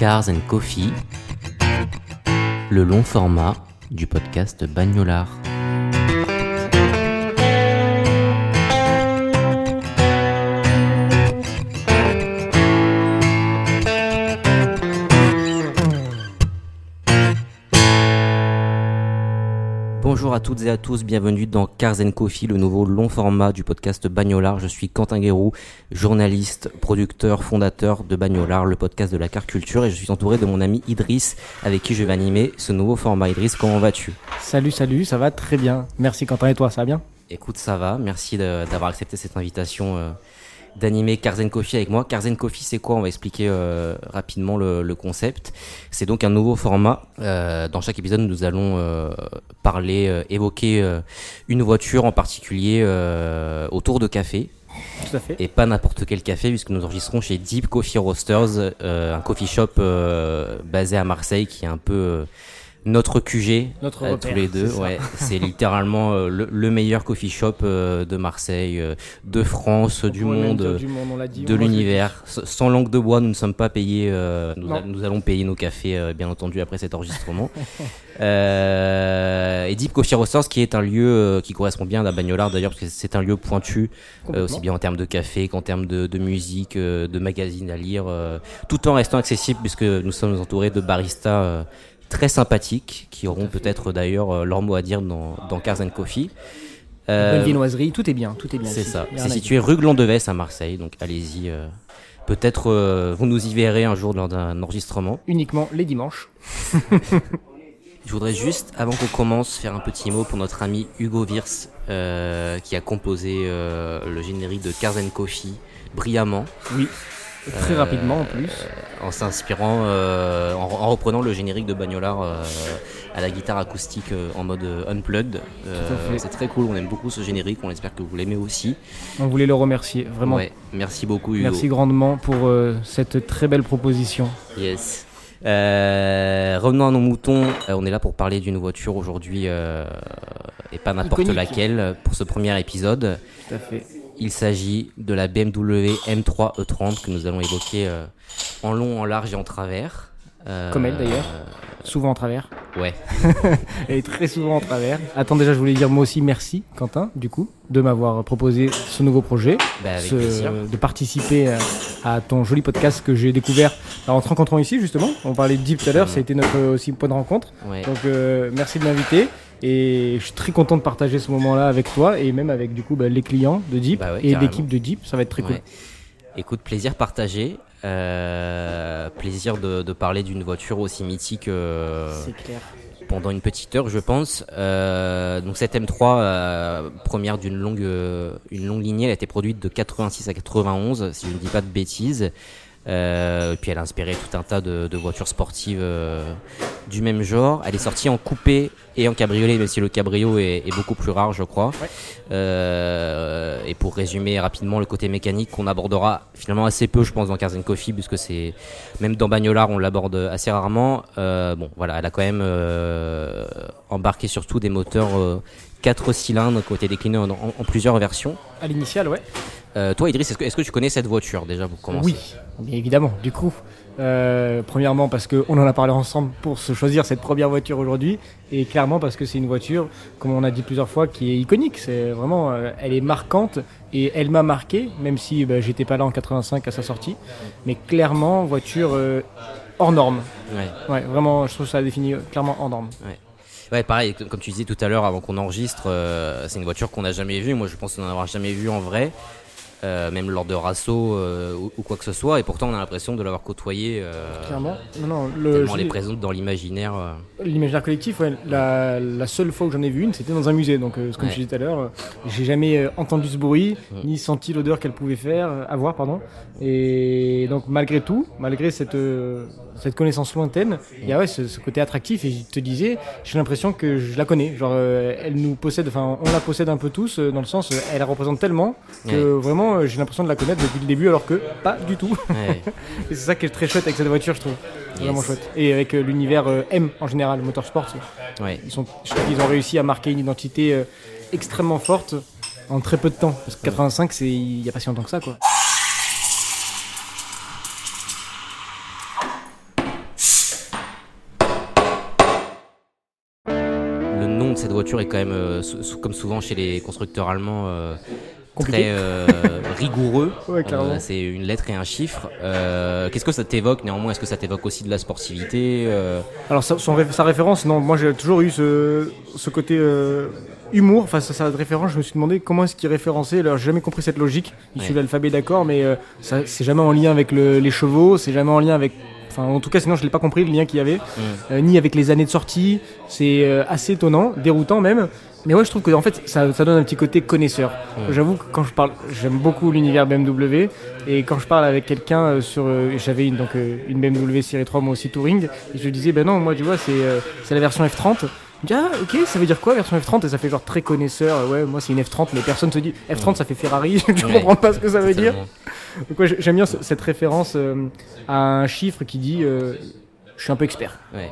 Cars and Coffee, le long format du podcast Bagnolard. Bonjour à toutes et à tous, bienvenue dans Cars Coffee, le nouveau long format du podcast Bagnolard. Je suis Quentin Guérou, journaliste, producteur, fondateur de Bagnolard, le podcast de la car culture, et je suis entouré de mon ami Idriss, avec qui je vais animer ce nouveau format. Idriss, comment vas-tu? Salut, salut, ça va très bien. Merci Quentin et toi, ça va bien? Écoute, ça va, merci d'avoir accepté cette invitation euh, d'animer and Coffee avec moi. And Coffee, c'est quoi? On va expliquer euh, rapidement le, le concept. C'est donc un nouveau format. Euh, dans chaque épisode, nous allons euh, parler, euh, évoquer euh, une voiture en particulier euh, autour de café. Tout à fait. Et pas n'importe quel café, puisque nous enregistrons chez Deep Coffee Roasters, euh, un coffee shop euh, basé à Marseille qui est un peu euh, notre QG, Notre euh, repère, tous les deux. Ouais, c'est littéralement euh, le, le meilleur coffee shop euh, de Marseille, de France, du monde, dire du monde, on l'a dit, de l'univers. Sans langue de bois, nous ne sommes pas payés. nous, Non. a- nous allons payer nos cafés, bien entendu, après cet enregistrement. et Deep Coffee Roasters, qui est un lieu qui correspond bien à Bagnolard d'ailleurs, parce que c'est un lieu pointu, aussi bien en termes de café qu'en termes de, de musique, de magazines à lire, tout en restant accessible, puisque nous sommes entourés de baristas très sympathiques, qui auront peut-être d'ailleurs euh, leur mot à dire dans, dans Cars and Coffee. Bonne Euh, viennoiserie, tout est bien, tout est bien. c'est ça. C'est situé rue Glandevès à Marseille, donc allez-y. euh, Peut-être euh, vous nous y verrez un jour lors d'un enregistrement. Uniquement les dimanches. Je voudrais juste, avant qu'on commence, faire un petit mot pour notre ami Hugo Virs, euh, qui a composé euh, le générique de Cars and Coffee brillamment, Oui. Très Euh, rapidement en plus. en s'inspirant, euh, en, en reprenant le générique de Bagnolard euh, à la guitare acoustique euh, en mode euh, unplugged. Euh. C'est très cool, on aime beaucoup ce générique, on espère que vous l'aimez aussi. On voulait le remercier, vraiment. Ouais, merci beaucoup Hugo. Merci grandement pour euh, cette très belle proposition. Yes. Euh, revenons à nos moutons. Euh, on est là pour parler d'une voiture aujourd'hui euh, et pas n'importe laquelle pour ce premier épisode. Tout à fait. Il s'agit de la BMW M3 E30 E que nous allons évoquer euh, en long, en large et en travers. Euh, Comme elle, d'ailleurs. Souvent en travers. Ouais. Elle est très souvent en travers. Attends, déjà, je voulais dire moi aussi merci, Quentin, du coup, de m'avoir proposé ce nouveau projet. Bah, avec ce- plaisir. de participer à, à ton joli podcast que j'ai découvert alors, en te rencontrant ici, justement. On parlait de Deep tout à l'heure, ça a été notre euh, aussi point de rencontre. Ouais. Donc euh, merci de m'inviter et je suis très content de partager ce moment-là avec toi et même avec du coup bah, les clients de Deep Bah ouais, et l'équipe de Deep, ça va être très cool. Écoute, plaisir partagé. Euh, plaisir de, de parler d'une voiture aussi mythique. euh, C'est clair. pendant une petite heure, je pense. Euh, donc cette M3, euh, première d'une longue, euh, une longue lignée, elle a été produite de 86 à 91, si je ne dis pas de bêtises. Euh, et puis elle a inspiré tout un tas de, de voitures sportives euh, du même genre. Elle est sortie en coupé et en cabriolet, même si le cabrio est, est beaucoup plus rare, je crois. Ouais. Euh, et pour résumer rapidement le côté mécanique qu'on abordera finalement assez peu, je pense, dans Cars and Coffee, puisque c'est même dans Bagnolard, on l'aborde assez rarement. Euh, bon, voilà, elle a quand même embarqué surtout des moteurs euh, 4 cylindres qui ont été déclinés en, en- en plusieurs versions. À l'initial, ouais. Euh, toi, Idriss, est-ce que, est-ce que tu connais cette voiture déjà pour commencer Oui, bien évidemment. Du coup, euh, premièrement parce qu'on en a parlé ensemble pour se choisir cette première voiture aujourd'hui, et clairement parce que c'est une voiture, comme on a dit plusieurs fois, qui est iconique. C'est vraiment, euh, elle est marquante et elle m'a marqué, même si bah, j'étais pas là en 85 à sa sortie, mais clairement voiture hors norme. Ouais. Ouais, vraiment, je trouve ça définit clairement hors norme. Ouais, pareil, comme tu disais tout à l'heure avant qu'on enregistre, euh, c'est une voiture qu'on n'a jamais vue. Moi, je pense n'en avoir jamais vue en vrai. Euh, même lors de rassaut euh, ou, ou quoi que ce soit, et pourtant on a l'impression de l'avoir côtoyé. euh, Clairement. Non, non, le, est l'ai- présente dans l'imaginaire. L'imaginaire collectif, ouais, la, la seule fois où j'en ai vu une, c'était dans un musée. Donc, comme Ouais. je disais tout à l'heure, j'ai jamais entendu ce bruit, Ouais. ni senti l'odeur qu'elle pouvait faire, avoir, pardon. Et donc, malgré tout, malgré cette, cette connaissance lointaine, il y a ouais, ce, ce côté attractif. Et je te disais, j'ai l'impression que je la connais. Genre, euh, elle nous possède, enfin, on la possède un peu tous, euh, dans le sens, euh, elle la représente tellement que vraiment, euh, j'ai l'impression de la connaître depuis le début, alors que pas du tout. Ouais. Et c'est ça qui est très chouette avec cette voiture, je trouve. Vraiment Yes. chouette. Et avec l'univers M en général, motorsport. Ils, sont, je trouve qu'ils ont réussi à marquer une identité extrêmement forte en très peu de temps. Parce que 85, c'est il n'y a pas si longtemps que ça, quoi. Nom de cette voiture est quand même, euh, comme souvent chez les constructeurs allemands, euh, très euh, rigoureux. Ouais. Euh, c'est une lettre et un chiffre. Euh, Qu'est-ce que ça t'évoque néanmoins? Est-ce que ça t'évoque aussi de la sportivité Alors, sa, son ré- sa référence, non, moi j'ai toujours eu ce, ce côté humour face à sa référence. Je me suis demandé comment est-ce qu'il référençait. Alors, j'ai jamais compris cette logique. Il Ouais. suit l'alphabet, d'accord, mais c'est jamais en lien avec le- les chevaux, c'est jamais en lien avec. Enfin, en tout cas, sinon je l'ai pas compris le lien qu'il y avait. Euh, ni avec les années de sortie. C'est euh, assez étonnant, déroutant même. Mais ouais, je trouve que en fait, ça, ça donne un petit côté connaisseur. Ouais. J'avoue que quand je parle, j'aime beaucoup l'univers BMW. Et quand je parle avec quelqu'un euh, sur, euh, j'avais une donc euh, une BMW Série 3 moi aussi touring, et je lui disais ben non, moi tu vois c'est c'est la version F30. Me ah ok, ça veut dire quoi version F30 Et ça fait genre très connaisseur. euh, Ouais, moi c'est une F30, mais personne se dit F30 ça fait Ferrari. je Ouais. comprends pas ce que ça veut dire. Donc ouais, j'aime bien ce- cette référence euh, à un chiffre qui dit euh, je suis un peu expert. Ouais.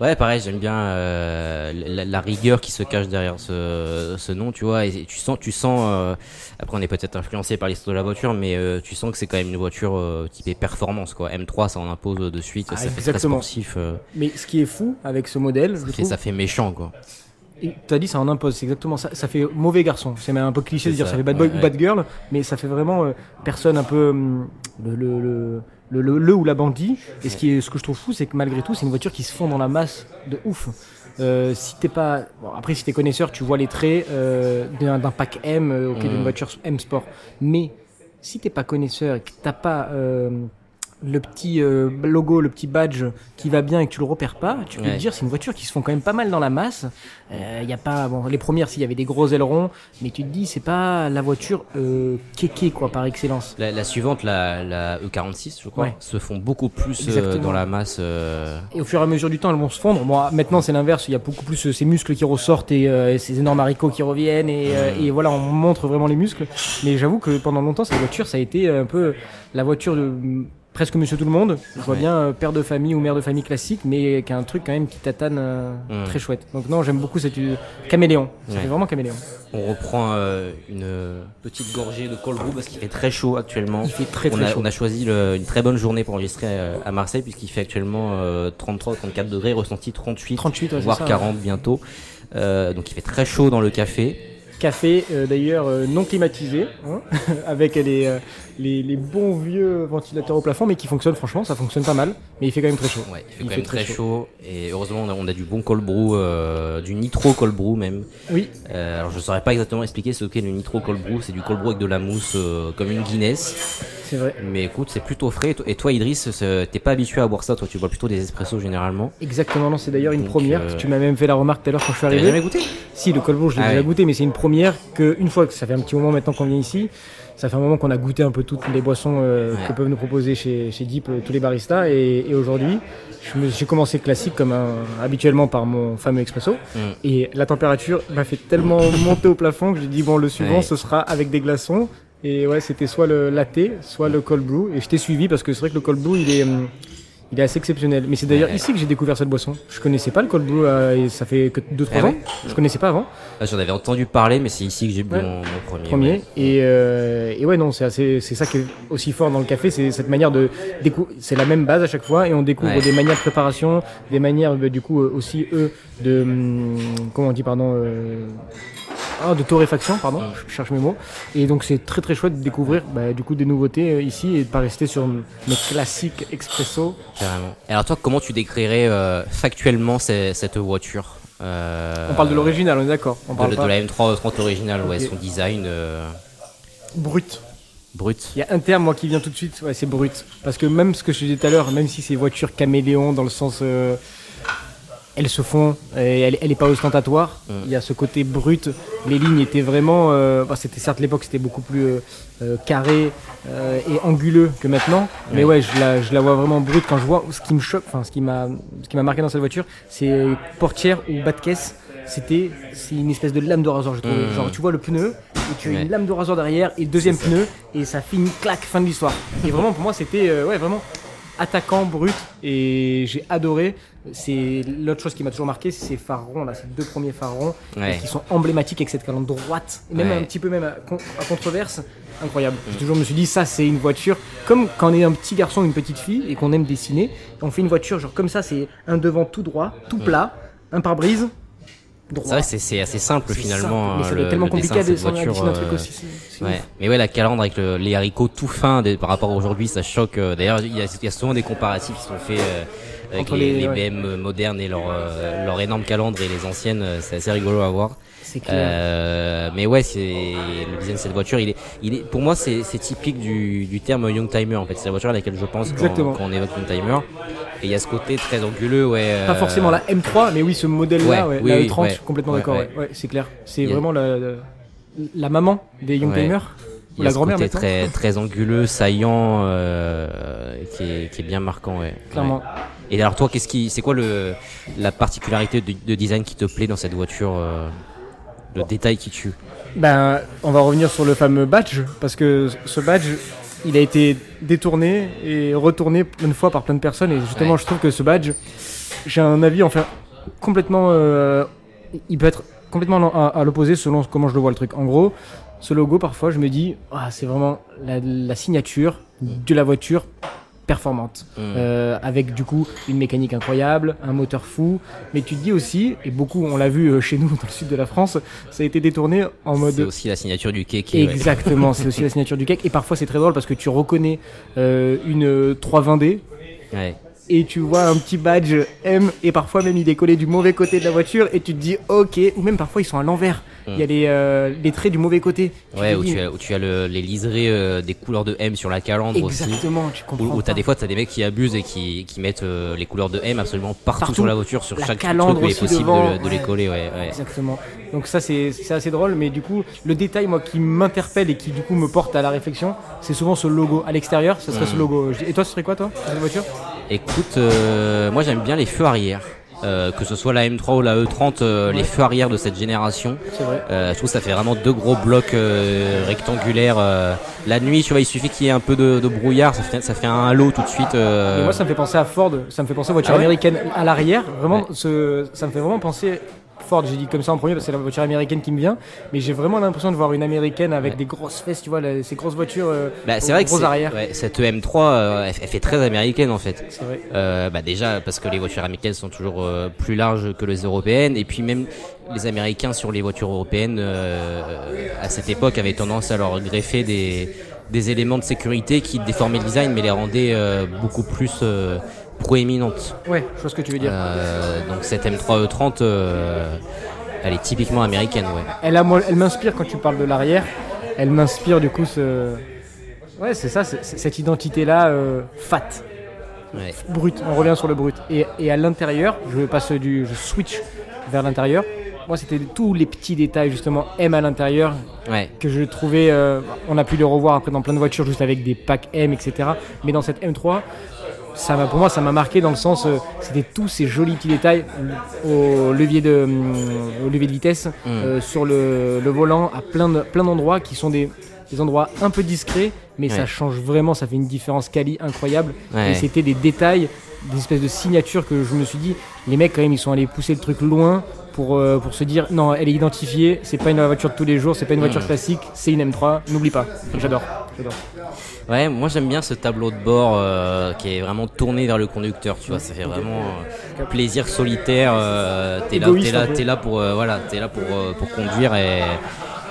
Ouais, pareil, j'aime bien euh, la, la rigueur qui se cache derrière ce, ce nom, tu vois. Et tu sens, tu sens. euh, après, on est peut-être influencé par l'histoire de la voiture, mais euh, tu sens que c'est quand même une voiture euh, typée performance, quoi. M3, ça en impose de suite, Ah, ça fait très sportif. euh, Mais ce qui est fou avec ce modèle, je et trouve, ça fait méchant, quoi. Et Tu as dit ça en impose, c'est exactement ça. Ça fait mauvais garçon. C'est même un peu cliché de dire ça, ça fait bad boy ouais, ou bad girl, mais ça fait vraiment euh, personne un peu hum, le, le, le, le, le- le ou la bandit. Et ce, qui est, ce que je trouve fou, c'est que malgré tout, c'est une voiture qui se fond dans la masse de ouf. Euh, si t'es pas, bon, après si t'es connaisseur, tu vois les traits euh, d'un pack M, euh, ok, d'une Mm. voiture M Sport. Mais si t'es pas connaisseur et que t'as pas euh, le petit euh, logo, le petit badge qui va bien et que tu le repères pas, tu peux Ouais. te dire c'est une voiture qui se font quand même pas mal dans la masse. Il y a pas bon les premières s'il y avait des gros ailerons, mais tu te dis c'est pas la voiture euh, kéké quoi par excellence. La, la suivante, la, la E46, je crois, Ouais. se font beaucoup plus euh, dans la masse. euh, Et au fur et à mesure du temps, elles vont se fondre. Bon, maintenant c'est l'inverse, il y a beaucoup plus euh, ces muscles qui ressortent et euh, ces énormes haricots qui reviennent et, euh, et voilà, on montre vraiment les muscles. Mais j'avoue que pendant longtemps, cette voiture, ça a été un peu la voiture de presque Monsieur Tout le Monde. Je vois Ouais. bien euh, père de famille ou mère de famille classique, mais qui a un truc quand même qui tatane euh, Mm. très chouette. Donc non, j'aime beaucoup cette euh, caméléon. Ouais. fait vraiment caméléon. On reprend une petite gorgée de cold brew parce qu'il fait très chaud actuellement. Il fait très on, très a, chaud. on a choisi le- une très bonne journée pour enregistrer à Marseille puisqu'il fait actuellement euh, 33-34 degrés, ressenti 38, 38, ouais, c'est voire ça, 40 bientôt. Donc il fait très chaud dans le café. Café euh, d'ailleurs euh, non climatisé, hein, avec les, euh, les, les bons vieux ventilateurs au plafond, mais qui fonctionnent franchement, ça fonctionne pas mal, mais il fait quand même très chaud. Ouais, il fait quand même très chaud. Et heureusement on a, on a du bon cold brew, du nitro cold brew même. Oui, alors je saurais pas exactement expliquer ce qu'est le nitro cold brew. C'est du cold brew avec de la mousse comme une Guinness. C'est vrai. Mais écoute, c'est plutôt frais. Et toi- Idriss, t'es pas habitué à boire ça. Toi, tu bois plutôt des espressos généralement. Exactement, non, c'est d'ailleurs une Donc, première. euh, Tu m'as même fait la remarque tout à l'heure quand je suis arrivé. jamais goûté Si, le colbourg, je l'ai Ah déjà ouais. goûté, mais c'est une première que, une fois que ça fait un petit moment maintenant qu'on vient ici, ça fait un moment qu'on a goûté un peu toutes les boissons euh, Ouais. que peuvent nous proposer chez, chez Deep euh, tous les baristas. Et, et aujourd'hui, j'ai commencé classique comme un- habituellement par mon fameux expresso. Mm. Et la température m'a fait tellement monter au plafond que j'ai dit, bon, le suivant, Ouais. ce sera avec des glaçons. Et ouais, c'était soit le latte, soit le cold brew. Et je t'ai suivi parce que c'est vrai que le cold brew, il est, hum, il est assez exceptionnel. Mais c'est d'ailleurs ici que j'ai découvert cette boisson. Je connaissais pas le cold brew euh, et ça fait que 2-3 Ah ans. ouais Je connaissais pas avant. Ah, J'en avais entendu parler, mais c'est ici que j'ai bu Ouais. mon, mon premier. Premier. ouais. Et, euh, et ouais, non, c'est assez- c'est ça qui est aussi fort dans le café, c'est cette manière de découvrir. C'est la même base à chaque fois et on découvre Ouais. des manières de préparation, des manières, bah, du coup, euh, aussi, eux, de. hum, comment on dit, pardon euh, ah, de torréfaction, pardon, Mm. je cherche mes mots. Et donc c'est très très chouette de découvrir bah, du coup des nouveautés euh, ici et de pas rester sur mes classiques expresso. Carrément. Et alors toi, comment tu décrirais euh, factuellement ces- cette voiture Euh, On parle de l'original, on est d'accord. On de, parle de pas la M330 originale, ouais, son design. brut. Brut. Il y a un terme, moi, qui vient tout de suite, ouais, c'est brut. Parce que même ce que je disais tout à l'heure, même si c'est voiture caméléon dans le sens. Euh, elles se font, et elle, elle est pas ostentatoire. Mm. Il y a ce côté brut. Les lignes étaient vraiment. euh, bah, c'était certes l'époque, c'était beaucoup plus euh, euh, carré euh, et anguleux que maintenant. Mais Ouais. je la, je la vois vraiment brute quand je vois. Ce qui me choque, enfin, ce qui m'a, ce qui m'a marqué dans cette voiture, c'est portière ou bas de caisse. C'était, c'est une espèce de lame de rasoir, je trouve. Mm. Genre, tu vois le pneu et tu as Ouais. une lame de rasoir derrière et le deuxième pneu et ça finit clac, fin de l'histoire. Et vraiment, pour moi, c'était, euh, ouais, vraiment attaquant brut et j'ai adoré. C'est l'autre chose qui m'a toujours marqué, c'est ces phares ronds là, ces deux premiers phares ronds Ouais. qui sont emblématiques avec cette calandre droite et même Ouais. un petit peu même à, con- à controverse. Incroyable. J'ai toujours me suis dit ça c'est une voiture comme quand on est un petit garçon ou une petite fille et qu'on aime dessiner, on fait une voiture genre comme ça, c'est un devant tout droit, tout plat, un pare-brise droit. C'est c'est- assez simple finalement. simple, mais ça le- tellement le compliqué dessin à voiture, dessiner un truc euh, aussi. Ouais. Mais ouais, la calandre avec le- les haricots tout fins par rapport à aujourd'hui, ça choque. euh, D'ailleurs, il y, y a souvent des comparatifs qui sont faits euh, avec Entre les, les- les ouais. BM modernes et leur, euh, leur énorme calandre et les anciennes. euh, C'est assez rigolo à voir. C'est clair. Euh, mais ouais, c'est le design de cette voiture. Il est, il est, pour moi, c'est c'est typique du, du terme young timer. En fait, c'est la voiture à laquelle je pense quand, Exactement. quand on évoque young timer. Et il y a ce côté très anguleux, ouais. Pas euh, forcément la M3, mais oui, ce modèle-là, Ouais, ouais, oui, la oui, E30, ouais. je suis complètement d'accord, ouais. c'est clair. C'est vraiment la, la, maman des Young. Timers, Il y a la ce grand-mère très, très anguleux, saillant, euh, qui, est, qui est bien marquant, ouais. Clairement. Ouais. Et alors toi, qu'est-ce qui, c'est quoi le, la particularité de, de design qui te plaît dans cette voiture, euh, le détail qui tue Ben, on va revenir sur le fameux badge, parce que ce badge, il a été détourné et retourné plein de fois par plein de personnes, et justement, Ouais. je trouve que ce badge, j'ai un avis enfin complètement, euh, il peut être complètement à, à l'opposé selon comment je le vois le truc. En gros, ce logo, parfois, je me dis, ah, c'est vraiment la, la signature de la voiture performante, Mm. Euh, avec du coup une mécanique incroyable, un moteur fou, mais tu te dis aussi, et beaucoup on l'a vu euh, chez nous dans le sud de la France, ça a été détourné en C'est mode aussi la signature du cake. ouais. Exactement, c'est aussi la signature du cake. Et parfois c'est très drôle parce que tu reconnais euh, une euh, 320D Ouais. et tu vois un petit badge M et parfois même il est collé du mauvais côté de la voiture et tu te dis ok, ou même parfois ils sont à l'envers. Il y a les, euh, les traits du mauvais côté. Tu Ouais, où tu as, où tu as le- les liserés euh, des couleurs de M sur la calandre aussi. Exactement, tu comprends. Où, pas. des fois t'as des mecs qui abusent et qui, qui mettent euh, les couleurs de M absolument partout, Partout. sur la voiture, sur La chaque calandre truc où il est aussi possible devant, de, de les coller. Ouais, ouais. Exactement. Donc ça c'est c'est assez drôle, mais du coup le détail moi qui m'interpelle et qui du coup me porte à la réflexion, c'est souvent ce logo à l'extérieur. Ce serait ce logo. Et toi ce serait quoi toi cette voiture? Écoute, moi j'aime bien les feux arrière. Euh, que ce soit la M3 ou la E30, euh, les feux arrière de cette génération. C'est vrai. Euh, je trouve que ça fait vraiment deux gros blocs euh, rectangulaires. euh. La nuit, tu vois, il suffit qu'il y ait un peu de, de brouillard, ça fait, ça fait un halo tout de suite. euh. Et moi, ça me fait penser à Ford, ça me fait penser aux voitures Ah ouais américaines à l'arrière. Vraiment, Ouais. ce, ça me fait vraiment penser. Ford, j'ai dit comme ça en premier parce que c'est la voiture américaine qui me vient, mais j'ai vraiment l'impression de voir une américaine avec Ouais. des grosses fesses, tu vois, la- ces grosses voitures. euh, Bah, c'est aux vrai que gros c'est- arrière. ouais, cette M3, euh, elle, elle fait très américaine en fait. C'est vrai. Euh, bah déjà parce que les voitures américaines sont toujours euh, plus larges que les européennes et puis même les Américains sur les voitures européennes à cette époque avaient tendance à leur greffer des, des éléments de sécurité qui déformaient le design mais les rendaient beaucoup plus proéminentes. Ouais, je vois ce que tu veux dire. Euh, donc cette M3 E30 euh, elle est typiquement américaine ouais. Elle, a, elle m'inspire quand tu parles de l'arrière. Elle m'inspire du coup ce. Ouais, c'est ça, c'est cette identité-là, euh, fat, ouais. brut. On revient sur le brut. Et, et à l'intérieur, je passe du, je switch vers l'intérieur. Moi, c'était tous les petits détails justement M à l'intérieur Ouais. que je trouvais. euh, on a pu les revoir après dans plein de voitures, juste avec des packs M, etc. Mais dans cette M3, ça m'a, pour moi, ça m'a marqué dans le sens, euh, c'était tous ces jolis petits détails au levier de, au levier de vitesse, euh, sur le, le volant, à plein, de, plein d'endroits qui sont des, des endroits un peu discrets, mais ça change vraiment, ça fait une différence quali incroyable. Ouais. Et c'était des détails, des espèces de signatures que je me suis dit, les mecs quand même, ils sont allés pousser le truc loin. Pour, euh, pour se dire non elle est identifiée c'est pas une voiture de tous les jours c'est pas une voiture Mm. classique c'est une M3 n'oublie pas j'adore j'adore Ouais, moi j'aime bien ce tableau de bord euh, qui est vraiment tourné vers le conducteur, tu vois, ça fait vraiment euh, plaisir solitaire. t'es là, t'es là, t'es là pour voilà, t'es là pour pour conduire et,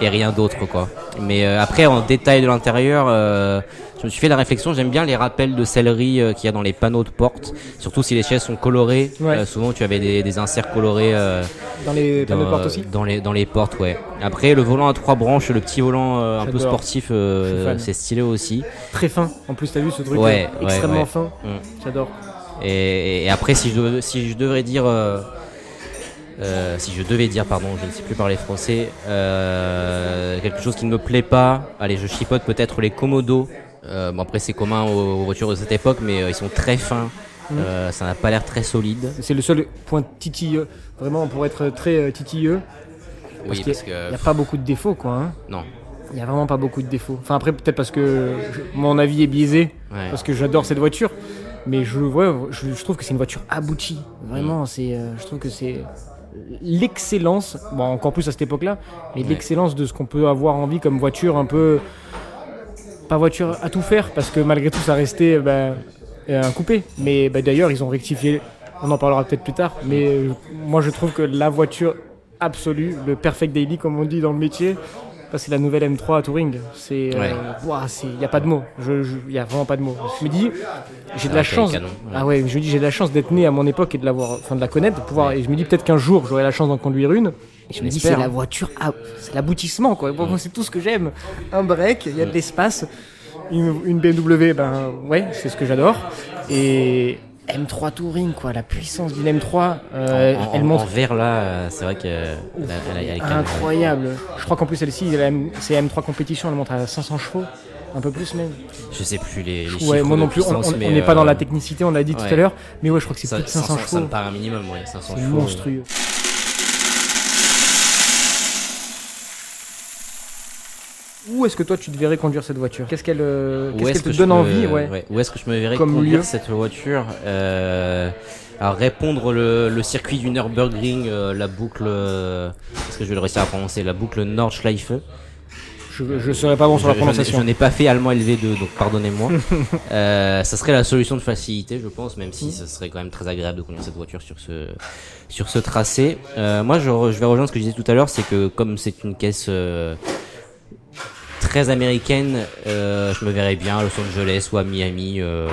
et rien d'autre quoi. Mais euh, après en détail de l'intérieur, euh, je me suis fait la réflexion, j'aime bien les rappels de céleri euh, qu'il y a dans les panneaux de porte, surtout si les chaises sont colorées. Ouais. Souvent tu avais des, des inserts colorés. Dans les panneaux de porte aussi dans les, dans les portes, ouais. Après, le volant à trois branches, le petit volant un peu sportif, c'est stylé aussi. Très fin. En plus, t'as vu ce truc Ouais, extrêmement ouais. fin. Mm. J'adore. Et, et après, si je, devais- si je devrais dire. Euh, si je devais dire, pardon, je ne sais plus parler français, euh, quelque chose qui ne me plaît pas, allez, je chipote peut-être les Komodo. Euh, bon, après, c'est commun aux, aux voitures de cette époque, mais ils sont très fins. Euh, ça n'a pas l'air très solide. C'est le seul point titilleux. Vraiment, pour être très titilleux. Oui, qu'il parce Il que. n'y a pas beaucoup de défauts, quoi. hein. Non. Il n'y a vraiment pas beaucoup de défauts. Enfin, après, peut-être parce que je- mon avis est biaisé. Ouais. Parce que j'adore cette voiture. Mais je, ouais, je, je trouve que c'est une voiture aboutie. Vraiment, c'est, euh, je trouve que c'est l'excellence, bon, encore plus à cette époque-là, mais Ouais. l'excellence de ce qu'on peut avoir envie comme voiture un peu. Pas voiture à tout faire, parce que malgré tout, ça restait ben, euh, un coupé. Mais ben, d'ailleurs, ils ont rectifié. On en parlera peut-être plus tard. Mais euh, moi, je trouve que la voiture absolue, le perfect daily, comme on dit dans le métier, c'est la nouvelle M3 à Touring. C'est, Ouais. il n'y a pas de mots. Je, je- y a vraiment pas de mots. Je me dis, j'ai de Ah, la chance. canon, ouais. Ah ouais, je me dis, j'ai de la chance d'être né à mon époque et de l'avoir, enfin de la connaître, de pouvoir. Et je me dis peut-être qu'un jour, j'aurai la chance d'en conduire une. Et je me dis, c'est la voiture, ah, c'est l'aboutissement quoi. Bon, c'est tout ce que j'aime. Un break, il y a de l'espace. Une, une BMW, ben ouais, c'est ce que j'adore. Et M3 Touring, quoi, la puissance d'une M3, euh, en, elle montre en vert là, euh, c'est vrai qu'elle elle, elle, elle est calme. incroyable. Je crois qu'en plus celle-ci, c'est M3 compétition, elle monte à 500 chevaux, un peu plus même. Je sais plus les, les Ouais, chiffres moi non plus, on n'est pas dans euh, la technicité, on l'a dit tout à l'heure, mais ouais, je crois que c'est plus de 500 500, ça chevaux. me paraît un minimum, ouais, 500 C'est chevaux. monstrueux. Où est-ce que toi tu te verrais conduire cette voiture? Qu'est-ce qu'elle euh, Où qu'est-ce est-ce qu'elle que te donne me- envie ouais. Où est-ce que je me verrais Comme conduire lieu cette voiture euh, Alors répondre le, le circuit du Nürburgring, euh, la boucle, euh, est-ce que je vais le réussir à prononcer La boucle Nordschleife. Je, je serais pas bon sur la prononciation. Je n'ai pas fait allemand LV2, donc pardonnez-moi. euh, ça serait la solution de facilité, je pense, même Mm. si ça serait quand même très agréable de conduire cette voiture sur ce sur ce tracé. Euh, moi, je, vais rejoindre ce que je disais tout à l'heure, c'est que comme c'est une caisse euh, très américaine, euh, je me verrais bien à Los Angeles ou à Miami, euh,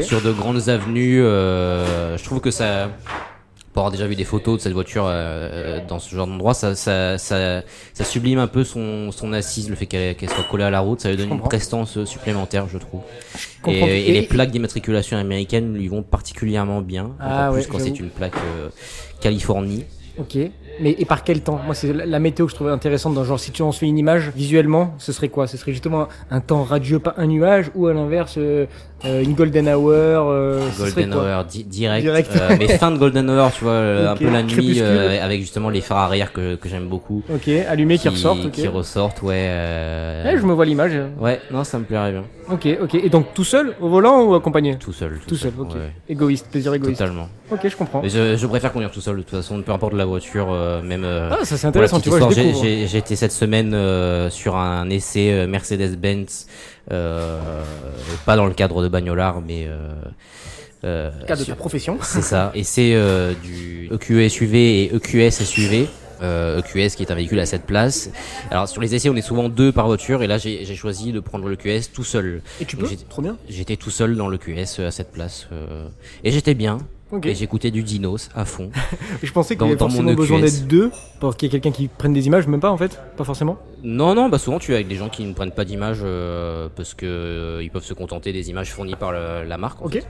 sur de grandes avenues. euh, je trouve que ça pour avoir déjà vu des photos de cette voiture euh, dans ce genre d'endroit, ça, ça, ça, ça sublime un peu son, son assise, le fait qu'elle soit collée à la route, ça lui donne une prestance euh, supplémentaire, je trouve. Et, les plaques d'immatriculation américaines lui vont particulièrement bien, Ah ouais, plus quand c'est une plaque euh, Californie. Ok. Mais et par quel temps? Moi, c'est la, météo que je trouvais intéressante. Dans genre, si tu on se fait une image visuellement, ce serait quoi? Ce serait justement un, un temps radieux, pas un nuage, ou à l'inverse euh, euh, une golden hour. euh, Golden quoi? Hour di- direct, Direct. euh, mais fin de Golden Hour, tu vois, euh, Ok, un peu la nuit, euh, avec justement les phares arrière que, que j'aime beaucoup. Ok. Allumé qui, ressortent. Ok. qui ressortent, ouais. euh, je me vois l'image. Ouais, non, ça me plairait bien. Ok, ok. Et donc tout seul au volant ou accompagné? Tout seul. Tout seul. Ok. ouais. Égoïste, plaisir égoïste. Totalement. Ok, je comprends. Mais je, je préfère conduire tout seul de toute façon, peu importe la voiture, euh, même. euh, Ah, ça c'est intéressant. Tu vois, été cette semaine euh, sur un essai euh, Mercedes-Benz, euh, pas dans le cadre de Bagnolard, mais. Euh, euh, Cas de ta profession. C'est ça. Et c'est euh, du EQE SUV et EQS SUV. Euh, EQS qui est un véhicule à 7 places. Alors sur les essais on est souvent deux par voiture et là j'ai choisi de prendre le QS tout seul. Et tu peux Trop bien. J'étais tout seul dans le QS à 7 places euh, et j'étais bien. Ok. Et j'écoutais du Dinos à fond. Je pensais qu'il y avait forcément besoin EQS. d'être deux pour qu'il y ait quelqu'un qui prenne des images, même pas en fait, pas forcément? Non, non, bah souvent tu es avec des gens qui ne prennent pas d'images euh, parce que euh, ils peuvent se contenter des images fournies par le- la marque. en Ok. fait.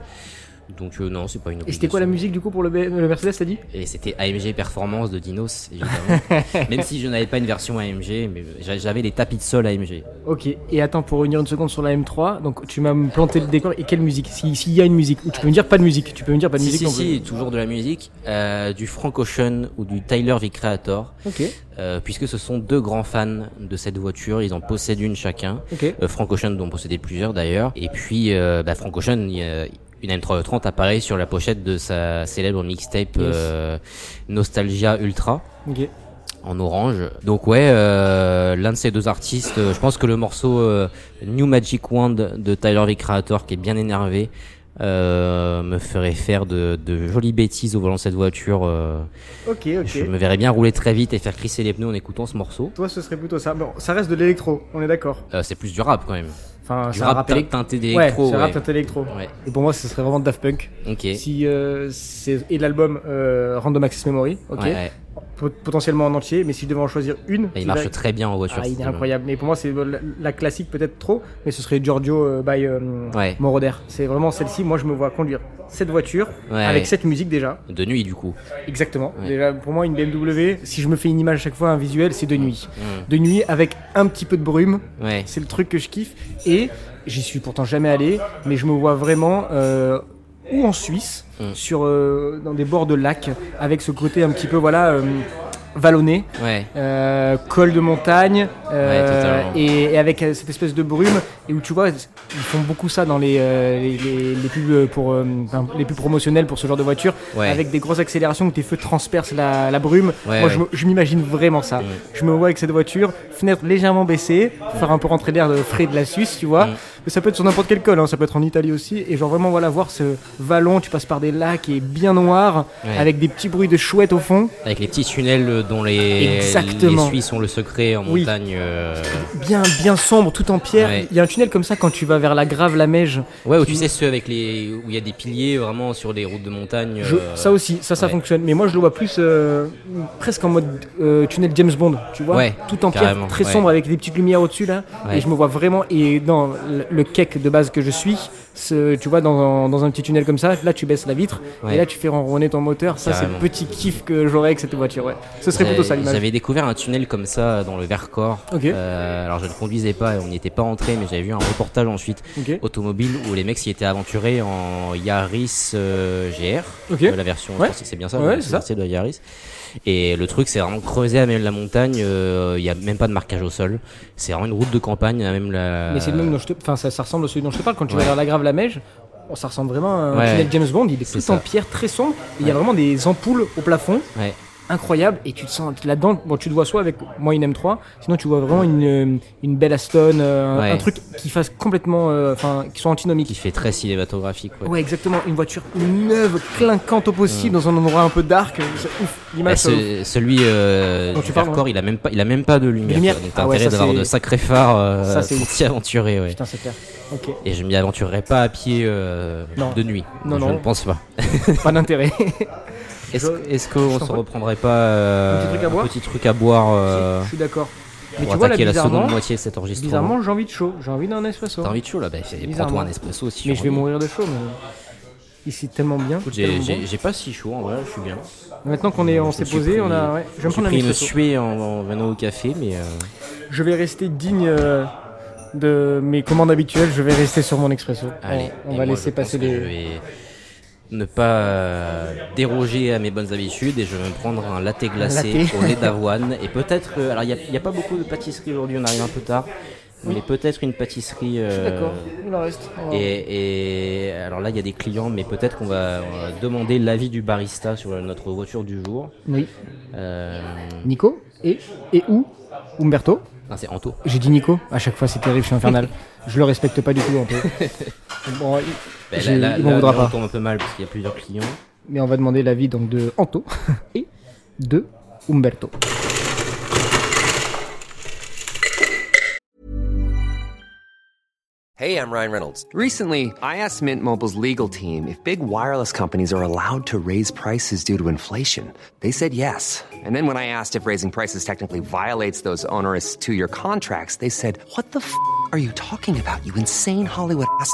Donc euh, non, c'est pas une Et c'était quoi la obligation. musique du coup pour le, B- le Mercedes, t'as dit? Et c'était AMG Performance de Dinos, évidemment. Même si je n'avais pas une version AMG, mais j'a- j'avais les tapis de sol AMG. Ok, et attends, pour revenir une seconde sur la M3, donc tu m'as planté le décor, et quelle musique? Si- S'il y a une musique, ou tu peux me dire pas de musique, tu peux me dire pas de Si, musique si, si, toujours de la musique, euh, du Frank Ocean ou du Tyler V Creator, Ok, euh, puisque ce sont deux grands fans de cette voiture, ils en possèdent une chacun. ok. Euh, Frank Ocean dont possédait plusieurs d'ailleurs. Et puis bah, Frank Ocean, il une M330 apparaît sur la pochette de sa célèbre mixtape Yes. euh, Nostalgia Ultra Ok. en orange. Donc ouais, euh, l'un de ces deux artistes, euh, je pense que le morceau euh, New Magic Wand de Tyler V Creator qui est bien énervé euh, me ferait faire de, de jolies bêtises au volant de cette voiture. euh, Ok, ok. Je me verrais bien rouler très vite et faire crisser les pneus en écoutant ce morceau. Toi, ce serait plutôt ça. Bon, ça reste de l'électro, on est d'accord. Euh, c'est plus du rap quand même. Enfin, Du ça rap teinté Ouais, d'électro. c'est Ouais, rap teinté électro. Ouais. Et pour moi, ce serait vraiment Daft Punk. Ok. Si euh, c'est et l'album euh, Random Access Memory, ok. Ouais, ouais. Potentiellement en entier, mais si je devais en choisir une, Et il marche très bien en voiture. Ah, il est incroyable. Mais pour moi, c'est la, la classique peut-être trop, mais ce serait Giorgio euh, by euh, Ouais. Moroder. C'est vraiment celle-ci. Moi, je me vois conduire cette voiture Ouais, avec cette musique déjà. De nuit, du coup. Exactement. Ouais. Déjà, pour moi, une BMW, si je me fais une image à chaque fois, un visuel, c'est de nuit. Mm. De nuit avec un petit peu de brume. C'est le truc que je kiffe. Et j'y suis pourtant jamais allé, mais je me vois vraiment euh, ou en Suisse, sur euh, dans des bords de lac, avec ce côté un petit peu voilà euh, vallonné. Ouais. Euh, col de montagne Ouais, et, et avec cette espèce de brume et où tu vois ils font beaucoup ça dans les les, les- les pubs pour enfin, les pubs promotionnels pour ce genre de voiture Ouais. avec des grosses accélérations où tes feux transpercent la, la brume moi je m'imagine vraiment ça je me vois avec cette voiture fenêtre légèrement baissée faire un peu rentrer l'air frais de la Suisse tu vois Mm. Mais ça peut être sur n'importe quel col hein, ça peut être en Italie aussi et genre vraiment voilà voir ce vallon tu passes par des lacs et bien noir Ouais. avec des petits bruits de chouettes au fond Avec les petits tunnels dont les, Exactement. les Suisses ont le secret en Oui. montagne. euh, bien bien sombre tout en pierre Ouais. il y a un tunnel comme ça quand tu vas vers la grave la Meige Ouais, où tu sais, ceux avec les. où il y a des piliers vraiment sur les routes de montagne. Je- euh, ça aussi ça ça ouais. fonctionne mais moi je le vois plus euh, presque en mode tunnel James Bond tu vois tout en pierre très sombre avec des petites lumières au-dessus là et je me vois vraiment et dans le, kek de base que je suis ce, tu vois dans, dans un petit tunnel comme ça là tu baisses la vitre Ouais. et là tu fais ronronner ton moteur ça c'est le petit kiff que j'aurais avec cette voiture ouais ce serait plutôt ça l'image J'avais découvert un tunnel comme ça dans le Vercors. Ok. Euh, alors je ne conduisais pas et on n'y était pas entré, mais j'avais vu un reportage ensuite automobile où les mecs s'y étaient aventurés en Yaris euh, GR, euh, la version, Ouais. c'est bien ça, Ouais, c'est ça. de Yaris. Et le truc, c'est vraiment creusé à même la montagne. euh, Il y a même pas de marquage au sol. C'est vraiment une route de campagne, à même la. Mais c'est le même dont je te... Enfin, ça, ça ressemble à celui dont je te parle. Quand tu Euh, Ouais. vas vers la grave la oh, ça ressemble vraiment à un Ouais. tunnel James Bond. Il est C'est tout en pierre, très sombre. Il y a vraiment des ampoules au plafond. Incroyable. Et tu te sens là-dedans. Bon, tu te vois soit avec moi une M3, sinon tu vois vraiment une, euh, une belle Aston, euh, un- Ouais. un truc qui fasse complètement. euh, Enfin, qui soit Qui antinomique. fait très cinématographique. ouais. Ouais, exactement. Une voiture neuve, clinquante au possible, dans un endroit un peu dark. Ouf. Bah, L'image, ce- celui euh, du tu parles, Vercors, il a même pas, il a même pas de lumière. lumière. Donc t'as Ah intérêt d'avoir de sacrés phares Ça, pour t'y aventurer. Ouais. Putain, c'est clair. Et je m'y aventurerai pas à pied de nuit. Non, je non. ne pense pas. Pas d'intérêt. Est-ce est-ce qu'on se reprendrait pas euh, Un petit truc à boire petit truc à boire euh, Je suis d'accord. Mais tu vois, là, la seconde moitié de cet enregistrement bizarrement, j'ai envie de chaud. J'ai envie d'un espresso. T'as envie de chaud là bah. Prends-toi un espresso si Mais je vais mourir de chaud. Mais... Ici, tellement bien. J'ai- bon. pas si chaud en vrai, je suis bien. Maintenant qu'on est, on s'est me posé, pris- on a. Ouais, je vais me J'ai prendre un pris une espresso. suée en, en venant au café, mais euh, Je vais rester digne de mes commandes habituelles. Je vais rester sur mon expresso. allez. On, va laisser passer les. Ne pas euh, déroger à mes bonnes habitudes et je vais me prendre un latte glacé latte. au lait d'avoine et peut-être euh, alors il n'y a, pas beaucoup de pâtisseries aujourd'hui on arrive un peu tard mais peut-être une pâtisserie euh, D'accord, il en reste. Et, et alors là, il y a des clients, mais peut-être qu'on va, demander l'avis du barista sur notre voiture du jour. Oui. Euh, Nico et, et où? Umberto? Ah, c'est Anto. J'ai dit Nico, à chaque fois c'est terrible, je suis infernal. je le respecte pas du tout un peu. Bon, il- Ben, j'ai- là, là, il m'en là, voudra là, on pas. tombe un peu mal parce qu'il y a plusieurs clients. Mais on va demander l'avis donc de Anto et de Umberto. Hey, I'm Ryan Reynolds. Recently, I asked Mint Mobile's legal team if big wireless companies are allowed to raise prices due to inflation. They said yes. And then when I asked if raising prices technically violates those onerous two year contracts, they said, What the f are you talking about, you insane Hollywood ass?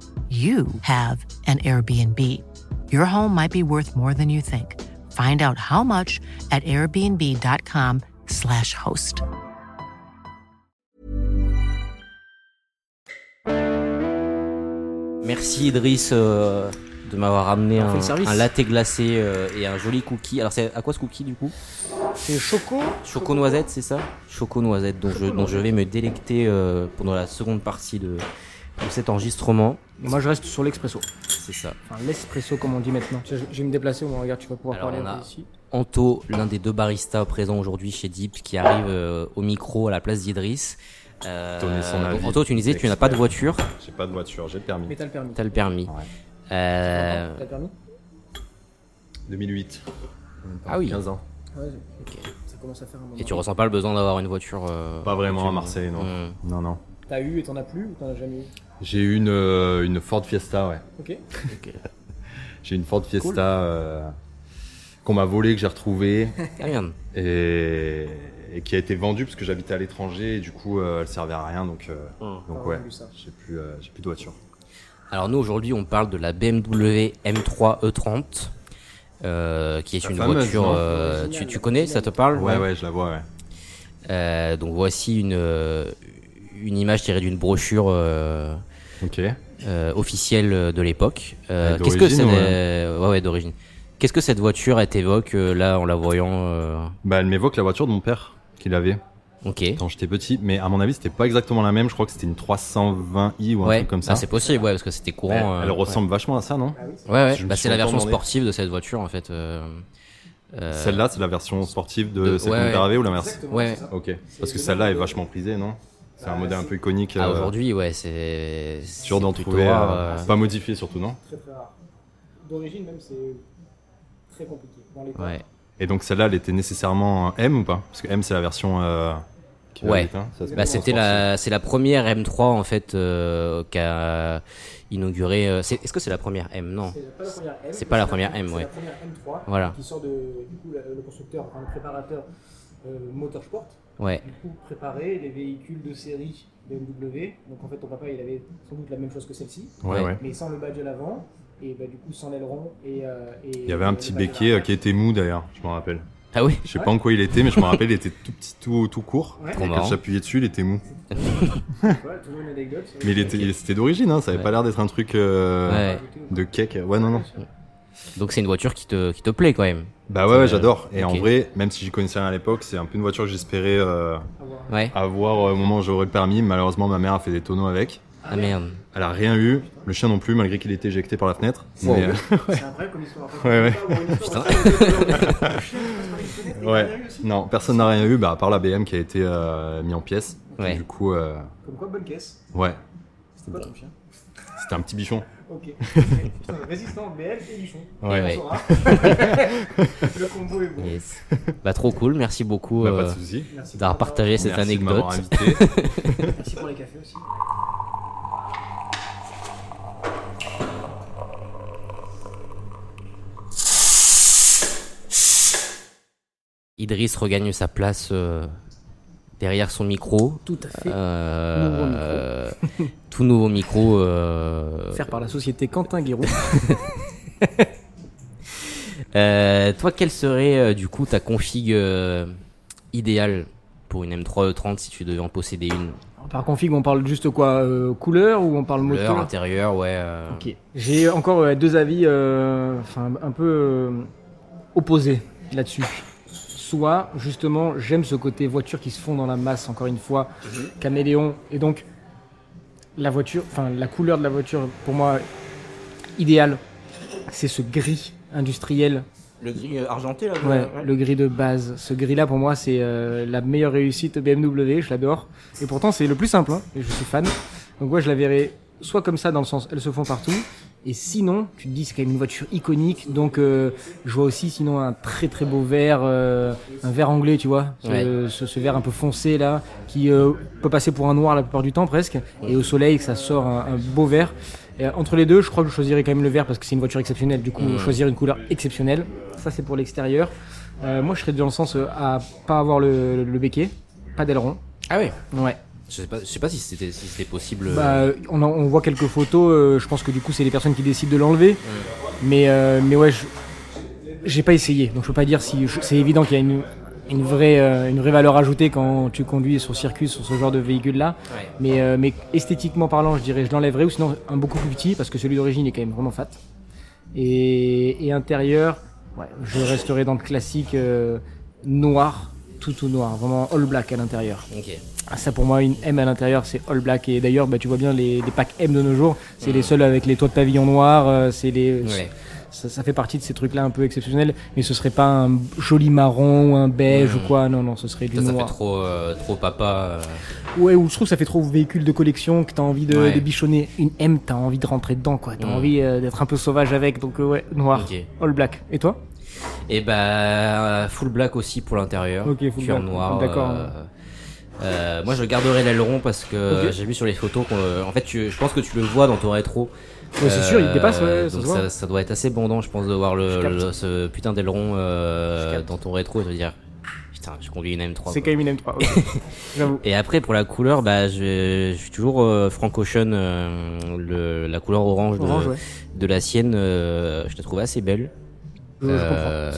you have an Airbnb. Your home might be worth more than you think. Find out how much at airbnb.com/slash host. Merci Idriss euh, de m'avoir amené un, latte glacé euh, et un joli cookie. Alors c'est à quoi ce cookie du coup? C'est choco. Choco noisette, c'est ça? Choco noisette, dont je, dont je vais me délecter euh, pendant la seconde partie de, de cet enregistrement. Moi, je reste sur l'expresso. C'est ça. Enfin, l'espresso, comme on dit maintenant. Je, je vais me déplacer. Bon, regarde, tu vas pouvoir Alors, parler on un a- peu ici. Anto, l'un des deux baristas présents aujourd'hui chez Deep, qui arrive euh, au micro à la place d'Idriss. Euh, donc. Anto, tu nous disais que tu n'as pas de voiture, J'ai pas de voiture, j'ai le permis. Mais t'as le permis. tu as le permis. Ouais. Euh, T'as le permis 2008. Ah oui. 15 ans. Ouais, ok. Ça commence à faire un moment. et tu ressens pas le besoin d'avoir une voiture euh, Pas vraiment à. Marseille, non. Hmm. Non, non. T'as eu et t'en as plus ou t'en as jamais eu? J'ai eu une, euh, une Ford Fiesta, ouais. Ok. J'ai une Ford Fiesta euh, qu'on m'a volée, que j'ai retrouvée Ah, merde. et, et qui a été vendue parce que j'habitais à l'étranger et du coup euh, elle servait à rien donc, euh, donc T'as ouais, j'ai plus, euh, j'ai plus de voiture. Alors nous aujourd'hui on parle de la BMW M3 E30 euh, qui est La une fameuse, voiture euh, tu, tu connais ça te parle? Ouais, ouais, je la vois, ouais. Euh, donc voici une une image tirée d'une brochure euh, Ok. euh, officielle de l'époque. Euh, Ouais, Qu'est-ce que d'origine, c'est ouais. euh, ouais, ouais, d'origine. Qu'est-ce que cette voiture elle t'évoque euh, là en la voyant euh, Bah elle m'évoque la voiture de mon père qu'il avait Ok. quand j'étais petit, mais à mon avis c'était pas exactement la même. Je crois que c'était une 320i ou un Ouais, truc comme ça. ah, c'est possible, ouais, parce que c'était courant. elle, euh, elle ouais. ressemble vachement à ça, non Ouais, ouais. Me Bah, c'est la version demandé. sportive de cette voiture en fait. euh, euh, Celle-là, c'est la version sportive de, de- celle ouais, ouais. ou l'inverse Ouais. Ok. Parce que celle-là est vachement prisée, non C'est un modèle un peu iconique. Ah, euh, aujourd'hui, ouais, c'est. Sûr d'en trouver. rare, euh, euh, Pas modifié surtout, non Très très rare. D'origine même c'est très compliqué. Dans les Ouais. Et donc celle-là, elle était nécessairement M ou pas? Parce que M, c'est la version. Euh, qui Ouais. hein. Bah, la c'était la, c'est la première M3 en fait euh, qui a inauguré. euh, c'est- Est-ce que c'est la première M? Non. C'est pas la première M. C'est pas la première M, c'est ouais. la première M3 Voilà. qui sort de du coup la- le constructeur, enfin, le préparateur euh, Motorsport. Ouais. Du coup préparer les véhicules de série BMW. Donc en fait ton papa il avait sans doute la même chose que celle-ci, Ouais, Ouais. ouais. mais sans le badge à l'avant et bah, du coup sans l'aileron et, euh, et Il y avait un petit béquet euh, qui était mou d'ailleurs, je m'en rappelle. Ah oui. Je sais pas en quoi il était, mais je me rappelle, il était tout petit, tout, tout court. Ouais. Et quand j'appuyais dessus, il était mou. Voilà, toujours une anecdote. Mais il était, il- c'était d'origine, hein, ça avait Ouais. pas l'air d'être un truc euh, Ouais. de cake. Ouais, non, non. Donc c'est une voiture qui te, qui te plaît quand même. Bah ouais, ouais, j'adore. Et en vrai, même si j'y connaissais rien à l'époque, c'est un peu une voiture que j'espérais euh, Ouais. avoir euh, au moment où j'aurais le permis. Malheureusement, ma mère a fait des tonneaux avec. Ah merde. Elle a rien eu, le chien non plus, malgré qu'il était éjecté par la fenêtre. Wow. Mais, euh, C'est un vrai comme histoire. Ouais, ouais. pas euh, aussi. Non, personne n'a rien eu, bah, à part la BM qui a été euh, mis en pièces. Ouais. Du coup, euh, Comme quoi, bonne caisse. ouais, C'était quoi ton chien c'était un petit bichon. Ok. Putain, résistant, BL et bichon. Ouais. Ouais. Le combo est bon. Yes. Bah trop cool. Merci beaucoup Bah, euh, de d'avoir partagé cette Merci de anecdote. l'avoir- Merci pour les cafés aussi. Idriss regagne sa place euh, derrière son micro. Tout à fait. Euh, tout nouveau micro. euh, Offert par la société Quentin Guéroux. euh, toi, quelle serait euh, du coup ta config idéale pour une M3 E30 si tu devais en posséder une? Par config, on parle juste quoi Couleur ou on parle Couleur, moteur intérieur, ouais. Ok. J'ai encore deux avis enfin, un peu opposés là-dessus. Soit, justement, j'aime ce côté voiture qui se fond dans la masse, encore une fois, caméléon. Et donc, la voiture, enfin, la couleur de la voiture, pour moi, idéale, c'est ce gris industriel. Le gris euh, argenté là Ouais, le gris de base. Ce gris-là, pour moi, c'est euh, la meilleure réussite BMW, je l'adore. Et pourtant, c'est le plus simple, hein, et je suis fan. Donc, moi, je la verrais soit comme ça, dans le sens, elles se font partout. Et sinon, tu te dis, c'est quand même une voiture iconique. Donc, euh, je vois aussi, sinon, un très très beau vert, euh, un vert anglais, tu vois. Ce, Ouais. ce, ce vert un peu foncé, là, qui euh, peut passer pour un noir la plupart du temps, presque. Et au soleil, ça sort un, un beau vert. Et, euh, entre les deux, je crois que je choisirais quand même le vert parce que c'est une voiture exceptionnelle. Du coup, Mm. choisir une couleur exceptionnelle. Ça, c'est pour l'extérieur. Euh, moi, je serais dans le sens euh, à pas avoir le, le béquet, pas d'aileron. Ah ouais. Ouais. Je sais pas, je sais pas si c'était si c'était possible. euh, Bah, on, en- on voit quelques photos. euh, je pense que du coup, c'est les personnes qui décident de l'enlever. Mais, euh, mais ouais, je- j'ai pas essayé. Donc, je peux pas dire si. je- C'est évident qu'il y a une, une, vraie, euh, une vraie valeur ajoutée quand tu conduis sur circuit, sur ce genre de véhicule-là. Ouais. Mais, euh, mais esthétiquement parlant, je dirais je l'enlèverais ou sinon un beaucoup plus petit parce que celui d'origine est quand même vraiment fat. Et, et intérieur, ouais, je resterai dans le classique euh, noir, tout tout noir, vraiment all black à l'intérieur. Ok. Ah, ça pour moi, une M à l'intérieur, c'est all black. Et d'ailleurs, bah, tu vois bien les, les packs M de nos jours, c'est les seuls avec les toits de pavillon noirs, euh, c'est les. Ouais. Ça, ça fait partie de ces trucs-là un peu exceptionnels, mais ce serait pas un joli marron ou un beige Mm. ou quoi, non, non, ce serait du Ça, ça fait noir. trop, euh, trop papa. euh. Ouais, ou je trouve que ça fait trop véhicule de collection que t'as envie de, Ouais. de bichonner. Une M, t'as envie de rentrer dedans, quoi. T'as Mm. envie euh, d'être un peu sauvage avec, donc euh, ouais, noir. Ok. All black. Et toi? Et bah full black aussi pour l'intérieur. Ok, full Cuir black. noir. D'accord. Euh, euh, moi je garderai l'aileron parce que j'ai vu sur les photos qu'on, euh, en fait tu- je pense que tu le vois dans ton rétro. Ouais, c'est sûr, il dépasse, ouais, Euh, ça ça, ça doit être assez bandant je pense de voir le, le- ce putain d'aileron euh, dans ton rétro et te dire putain je conduis une M3. C'est quand même une M3. ok. J'avoue. Et après pour la couleur bah je, je suis toujours euh, Frank Ocean euh, le, la couleur orange, de, ouais. de la sienne euh, je la trouve assez belle. Je, je comprends. Euh,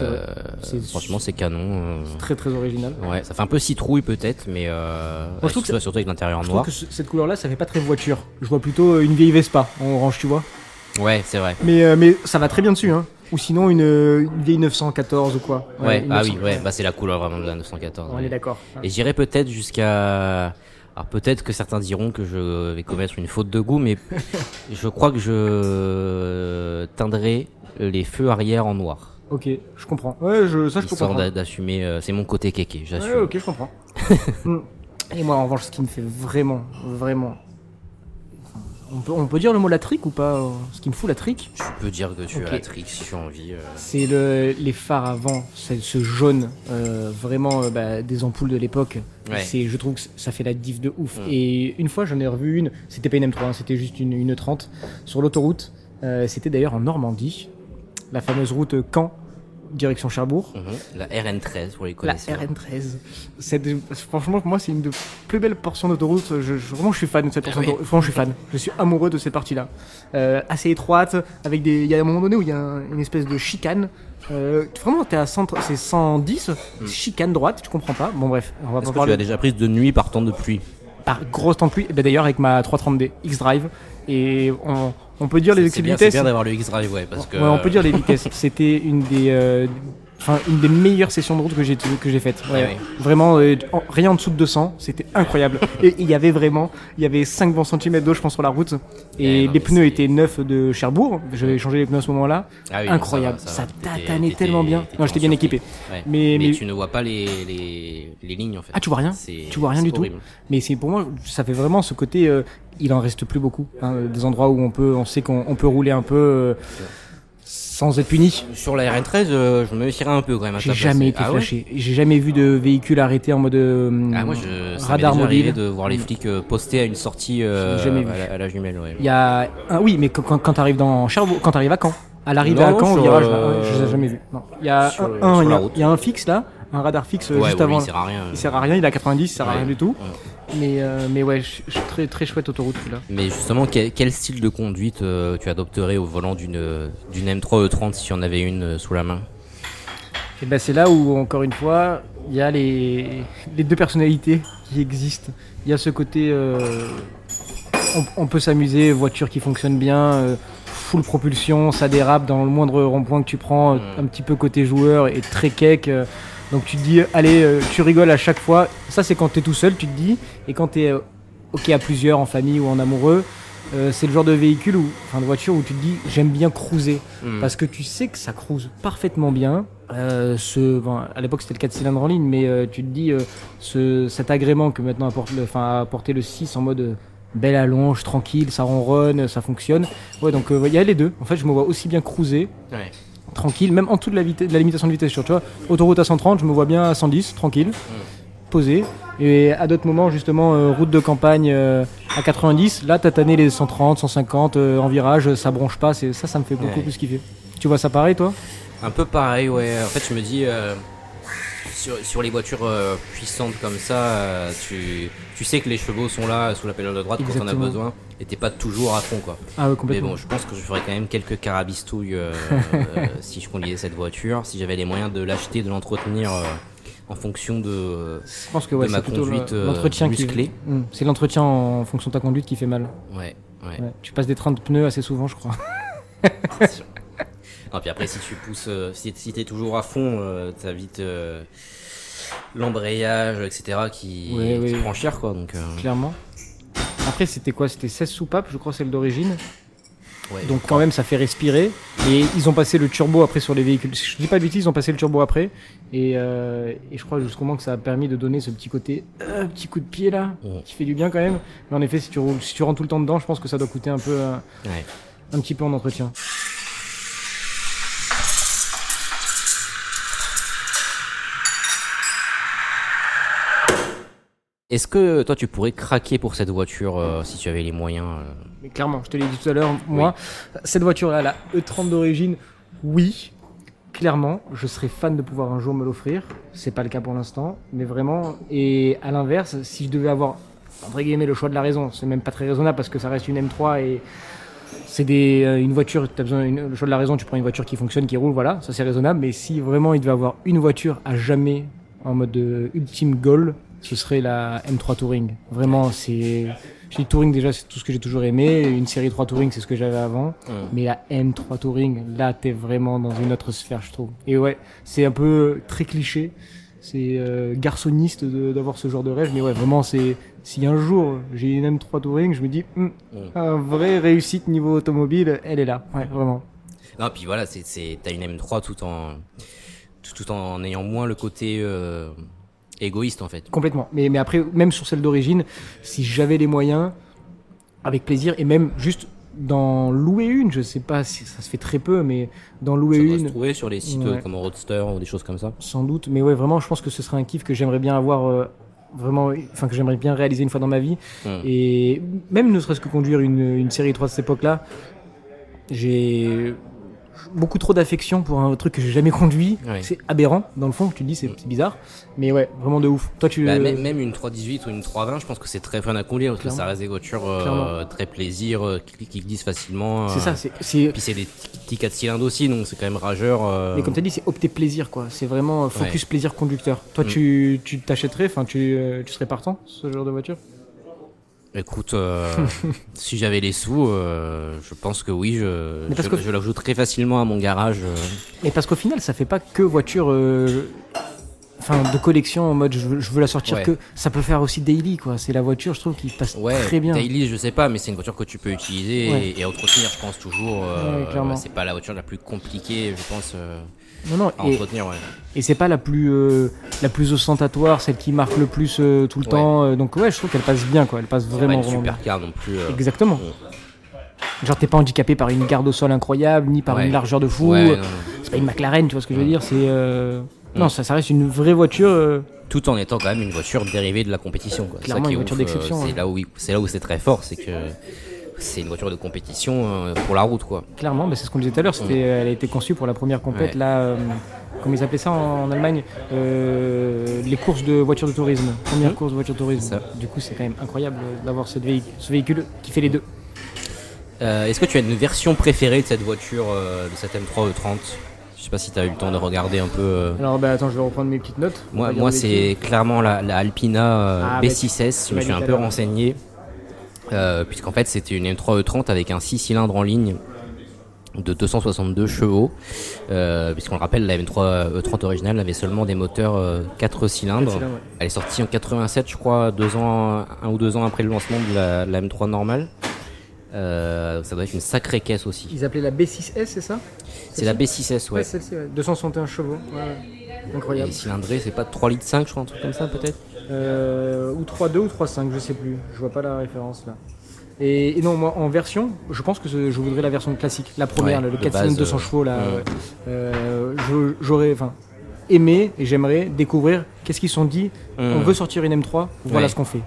vrai. Franchement c'est canon. euh. Très très original. Ouais, ça fait un peu citrouille peut-être, mais euh, je trouve que surtout, avec l'intérieur Je noir. trouve que ce- cette couleur-là, ça fait pas très voiture. Je vois plutôt euh, une vieille Vespa en orange, tu vois. Ouais, c'est vrai. Mais, euh, mais ça va très bien dessus, hein. Ou sinon une, une vieille 914 ou quoi. Ouais, une ah 900. oui, ouais, bah c'est la couleur vraiment de la 914. On ouais. est d'accord. Et j'irai peut-être jusqu'à. Alors peut-être que certains diront que je vais commettre une faute de goût, mais je crois que je teindrai les feux arrière en noir. Ok, je comprends. Ouais, je, ça je peux comprendre. d'a- d'assumer, euh, c'est mon côté kéké, j'assume. Ouais, ok, je comprends. Mm. Et moi, en revanche, ce qui me fait vraiment, vraiment. On peut, on peut dire le mot la trique ou pas euh, Ce qui me fout la trique, Tu peux dire que tu Ok. as la trick si tu as envie. euh. c'est le, les phares avant, c'est ce jaune, euh, vraiment euh, bah, des ampoules de l'époque. Ouais. C'est, je trouve que ça fait la diff de ouf. Mm. Et une fois, j'en ai revu une. C'était pas une M3, hein, c'était juste une, une 30 sur l'autoroute. Euh, c'était d'ailleurs en Normandie, la fameuse route Caen, direction Cherbourg. Mhm. La RN13 pour les La connaisseurs. RN13. C'est- Franchement, pour moi, c'est une des plus belles portions d'autoroute. Je, je- vraiment, je suis fan de cette portion oui. d'autoroute. Franchement, je suis fan. Je suis amoureux de cette partie-là. Euh, assez étroite, avec des. Il y a un moment donné où il y a un- une espèce de chicane. Euh, vraiment, t'es à 100 c'est 110, chicane droite, tu comprends pas. Bon, bref, on va Est-ce pas que tu parler as déjà prise de nuit par temps de pluie? Par grosse temps de pluie. Ben, D'ailleurs, avec ma 330D X-Drive. Et on, on peut dire les C'est bien, c'est bien d'avoir le X-Drive, ouais, parce que. Ouais, on peut dire les vitesses. C'était une des, euh, enfin, une des meilleures sessions de route que j'ai que j'ai faites. Ouais, oui. Vraiment, euh, en- rien en dessous de 200, c'était incroyable. et il y avait vraiment, il y avait 5 bons centimètres d'eau, je pense, sur la route. Et Ouais, non, les pneus étaient neufs de Cherbourg. J'avais changé les pneus à ce moment-là. Ah oui, incroyable. Ça, va. T'étais- tatanait tellement bien. Non, j'étais bien équipé. Ouais. Mais- Mais, mais- tu ne vois pas les, les, les lignes en fait. Ah, tu vois rien Tu vois rien du tout. Mais c'est pour moi, ça fait vraiment ce côté. euh, il en reste plus beaucoup. hein, des endroits où on peut, on sait qu'on on peut rouler un peu euh, sans être puni. Sur la RN13, euh, je me méfierais un peu quand même. à J'ai ta jamais été ah ouais flashé. J'ai jamais vu de véhicule arrêté en mode euh, Ah, moi, je, ça m'est radar déjà arrivé mobile. de voir les flics euh, poster à une sortie euh, J'ai jamais vu. à, la, à la jumelle. Ouais. Il y a un, oui, mais quand, quand, quand t'arrives dans Cherbourg, quand t'arrives à Caen, à l'arrivée Non, à Caen, au sur, virage, là, euh, ouais, je les ai jamais vus. Non. Il y a sur- un, un, sur il y la a- route. il y a un fixe là, un radar fixe euh, Ouais, juste bon, lui, avant. il sert à rien. Il sert à rien, il est à 90, il sert à Ouais. rien du tout. Ouais. Mais, euh, mais ouais, je- je- très, très chouette autoroute celui-là. Mais justement, quel, quel style de conduite euh, tu adopterais au volant d'une d'une M3 E30 si tu en avais une euh, sous la main? Et ben c'est là où, encore une fois, il y a les, les deux personnalités qui existent. Il y a ce côté, on, on peut s'amuser, voiture qui fonctionne bien, full propulsion, ça dérape dans le moindre rond-point que tu prends, euh, Mm. un petit peu côté joueur et très cake. Donc tu te dis, allez, euh, tu rigoles à chaque fois. Ça c'est quand t'es tout seul, tu te dis. Et quand t'es euh, ok à plusieurs, en famille ou en amoureux, euh, c'est le genre de véhicule ou enfin de voiture où tu te dis, j'aime bien cruiser. Hmm. Parce que tu sais que ça cruise parfaitement bien. Euh, ce, bon, à l'époque c'était le 4 cylindres en ligne, mais euh, tu te dis euh, ce, cet agrément que maintenant apporte le, enfin, a apporté le 6 en mode belle allonge, tranquille, ça ronronne, ça fonctionne. Ouais, donc euh, il y a les deux. En fait, je me vois aussi bien cruiser, Ouais. Tranquille, même en dessous de la, vitesse, de la limitation de vitesse. Tu vois, autoroute à 130, je me vois bien à 110, tranquille, posé. Et à d'autres moments, justement, euh, route de campagne euh, à 90, là, tataner les 130, 150 euh, en virage, ça bronche pas. c'est- Ça, ça me fait beaucoup Ouais. plus kiffer. Tu vois ça pareil, toi? Un peu pareil, ouais. En fait, je me dis, sur, sur les voitures euh, puissantes comme ça, euh, tu, tu sais que les chevaux sont là sous la pédale de droite quand on a besoin, et t'es pas toujours à fond, quoi. Ah ouais, Mais complètement. bon, je pense que je ferais quand même quelques carabistouilles euh, si je conduisais cette voiture, si j'avais les moyens de l'acheter, de l'entretenir en fonction de. Je pense que ouais, de ma conduite, l'entretien qui. musclée. Hmm, C'est l'entretien en fonction de ta conduite qui fait mal. Ouais, ouais. Ouais. Tu passes des trains de pneus assez souvent, je crois. Non, puis après, si tu pousses, euh, si, si t'es toujours à fond, euh, t'as vite euh, l'embrayage, etc., qui, Ouais, qui ouais. prend cher, quoi. Donc, clairement. Après, c'était quoi? C'était 16 soupapes, je crois, celle d'origine. ouais. Donc quand même, ça fait respirer. Et ils ont passé le turbo après sur les véhicules. Je dis pas de bêtises, ils ont passé le turbo après. Et, euh, et je crois jusqu'au moment que ça a permis de donner ce petit côté, euh, petit coup de pied là, Ouais. qui fait du bien quand même. Mais en effet, si tu, roules- si tu rentres tout le temps dedans, je pense que ça doit coûter un peu, euh, Ouais. un petit peu en entretien. Est-ce que toi, tu pourrais craquer pour cette voiture euh, si tu avais les moyens euh Mais clairement, je te l'ai dit tout à l'heure, moi, cette voiture-là, la E30 d'origine, oui, clairement, je serais fan de pouvoir un jour me l'offrir. C'est pas le cas pour l'instant, mais vraiment. Et à l'inverse, si je devais avoir, entre guillemets, le choix de la raison, c'est même pas très raisonnable parce que ça reste une M3 et c'est des, euh, une voiture, tu as besoin une- le choix de la raison, tu prends une voiture qui fonctionne, qui roule, voilà, ça c'est raisonnable. Mais si vraiment il devait avoir une voiture à jamais en mode ultime goal, ce serait la M3 Touring. Vraiment, c'est. Je dis Touring déjà, c'est tout ce que j'ai toujours aimé. Une série 3 Touring, c'est ce que j'avais avant. Mais la M3 Touring, là, t'es vraiment dans une autre sphère, je trouve. Et ouais, c'est un peu très cliché. C'est euh, garçonniste d'avoir ce genre de rêve. Mais ouais, vraiment, c'est. Si un jour j'ai une M3 Touring, je me dis, Hum, un vrai réussite niveau automobile, elle est là. Ouais, vraiment. Non, puis voilà, c'est, c'est, t'as une M3 tout en, tout, tout en ayant moins le côté euh, égoïste en fait. Complètement. Mais, mais après, même sur celle d'origine, si j'avais les moyens, avec plaisir, et même juste d'en louer une, je sais pas si ça se fait très peu, mais d'en louer Ça doit se une, trouver sur les sites Ouais. comme Roadster ou des choses comme ça. sans doute. Mais ouais, vraiment, je pense que ce serait un kiff que j'aimerais bien avoir, euh, vraiment, enfin, que j'aimerais bien réaliser une fois dans ma vie. Hmm. Et même ne serait-ce que conduire une, une série 3 de cette époque-là, j'ai beaucoup trop d'affection pour un truc que j'ai jamais conduit. C'est aberrant, dans le fond, tu dis, c'est bizarre. Mais ouais, vraiment de ouf. Toi, tu. Bah, même, même une 318 ou une 320, je pense que c'est très fun à conduire parce que ça reste des voitures euh, très plaisir, euh, qui, qui glissent facilement. C'est euh, ça, c'est. c'est- Puis c'est des petits 4 cylindres aussi, donc c'est quand même rageur. euh, Mais comme tu as dit, c'est opter plaisir, quoi. C'est vraiment euh, focus plaisir conducteur. Toi, tu tu t'achèterais, enfin, tu, euh, tu serais partant, ce genre de voiture? Écoute, euh, si j'avais les sous, euh, je pense que oui, je, Mais je, que- je l'ajoute très facilement à mon garage. euh. Et parce qu'au final, ça fait pas que voiture. Enfin, de collection en mode je veux, je veux la sortir Ouais. que ça peut faire aussi daily quoi. C'est la voiture, je trouve, qui passe Ouais, très bien. daily, je sais pas, mais c'est une voiture que tu peux utiliser Ouais. et, et à entretenir, je pense toujours. euh, c'est pas la voiture la plus compliquée, je pense, euh, Non, non, à et, entretenir. Et c'est pas la plus euh, la plus ostentatoire, celle qui marque le plus tout le temps. donc ouais, je trouve qu'elle passe bien quoi. Elle passe C'est pas vraiment une vraiment bien. super car non plus. Exactement. Genre t'es pas handicapé par une garde au sol incroyable, ni par une largeur de fou. C'est pas une McLaren, tu vois ce que je veux Mm. dire. C'est. Non, ça, ça reste une vraie voiture. euh, Tout en étant quand même une voiture dérivée de la compétition. Quoi. C'est ça Clairement, qui est une voiture ouf, euh, d'exception, C'est là où c'est là où c'est très fort, c'est que c'est une voiture de compétition euh, pour la route, quoi. Clairement, mais c'est ce qu'on disait tout à l'heure. C'était, elle a été conçue pour la première compète Ouais. là. euh, comment ils appelaient ça en, en Allemagne Euh, Les courses de voitures de tourisme. Première Mhm. course de voiture de tourisme. Du coup, c'est quand même incroyable euh, d'avoir ce véhicule, ce véhicule qui fait les deux. Euh, Est-ce que tu as une version préférée de cette voiture, euh, de cette M3 E30 Je sais pas si tu as eu le temps de regarder un peu. euh. Alors, bah attends, je vais reprendre mes petites notes. Moi, moi c'est clairement la, la Alpina euh, Ah, bah, B6S. Je tu me suis un peu renseigné. euh, Puisqu'en fait, c'était une M3 E30 avec un 6 cylindres en ligne de 262 chevaux. Puisqu'on le rappelle, la M3 E30 originale avait seulement des moteurs 4 cylindres. cylindres, ouais. Elle est sortie en 87, je crois, deux ans, un ou deux ans après le lancement de la, la M3 normale. Euh, ça doit être une sacrée caisse aussi. Ils appelaient la B6S, c'est ça? C'est la B6S, ouais. Ouais, celle-ci, ouais. 261 chevaux. Ouais, ouais. Et Incroyable. cylindrée, c'est pas 3 litres 5, je crois, un truc comme ça peut-être? Euh, ou 3.2 ou 3.5, je sais plus. Je vois pas la référence là. Et, et non, moi en version, je pense que je voudrais la version classique, la première, le de 4 base, cylindres 200 euh, chevaux là. Euh, J'aurais, enfin, aimé et j'aimerais découvrir qu'est-ce qu'ils sont dit. On Mm. veut sortir une M3, voilà Ouais. ce qu'on fait.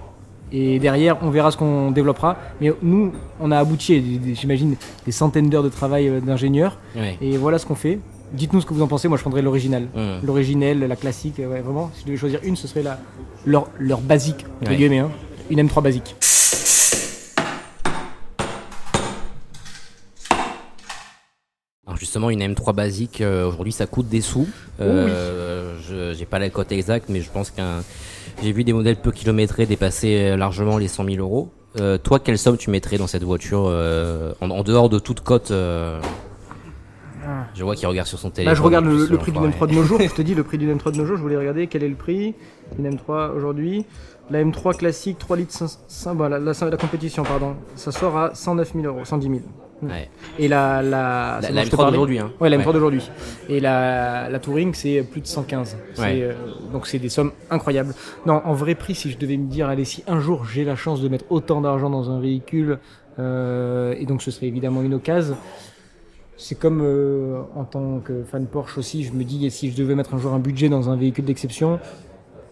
Et derrière, on verra ce qu'on développera. Mais nous, on a abouti, j'imagine, des centaines d'heures de travail euh, d'ingénieurs. Ouais. Et voilà ce qu'on fait. Dites-nous ce que vous en pensez. Moi, je prendrais l'original. Mm. L'originel, la classique. Ouais, vraiment, si je devais choisir une, ce serait la, leur, leur basique, entre Ouais. guillemets. hein. Une M3 basique. Alors justement, une M3 basique, euh, aujourd'hui, ça coûte des sous. Euh, je j'ai pas la cote exacte, mais je pense qu'un, j'ai vu des modèles peu kilométrés dépasser euh, largement les 100 000 euros. Euh, toi, quelle somme tu mettrais dans cette voiture euh, en, en dehors de toute cote euh, Je vois qu'il regarde sur son téléphone. Là, je regarde le, prix d'une l'enfoiré. M3 de nos jours. Je te dis le prix d'une M3 de nos jours. Je voulais regarder quel est le prix d'une M3 aujourd'hui. La M3 classique, 3 litres 500, bah, la, la- la compétition, pardon. Ça sort à 109 000 euros, 110 000. Ouais. Et la, la, La, la dont je te M3 parlais. d'aujourd'hui. Hein. Ouais, la M3 d'aujourd'hui. Et la, la Touring, c'est plus de 115. C'est, Ouais. euh, donc c'est des sommes incroyables. Non, en vrai prix, si je devais me dire, allez, si un jour j'ai la chance de mettre autant d'argent dans un véhicule, euh, et donc ce serait évidemment une occasion, c'est comme euh, en tant que fan Porsche aussi, je me dis, si je devais mettre un jour un budget dans un véhicule d'exception,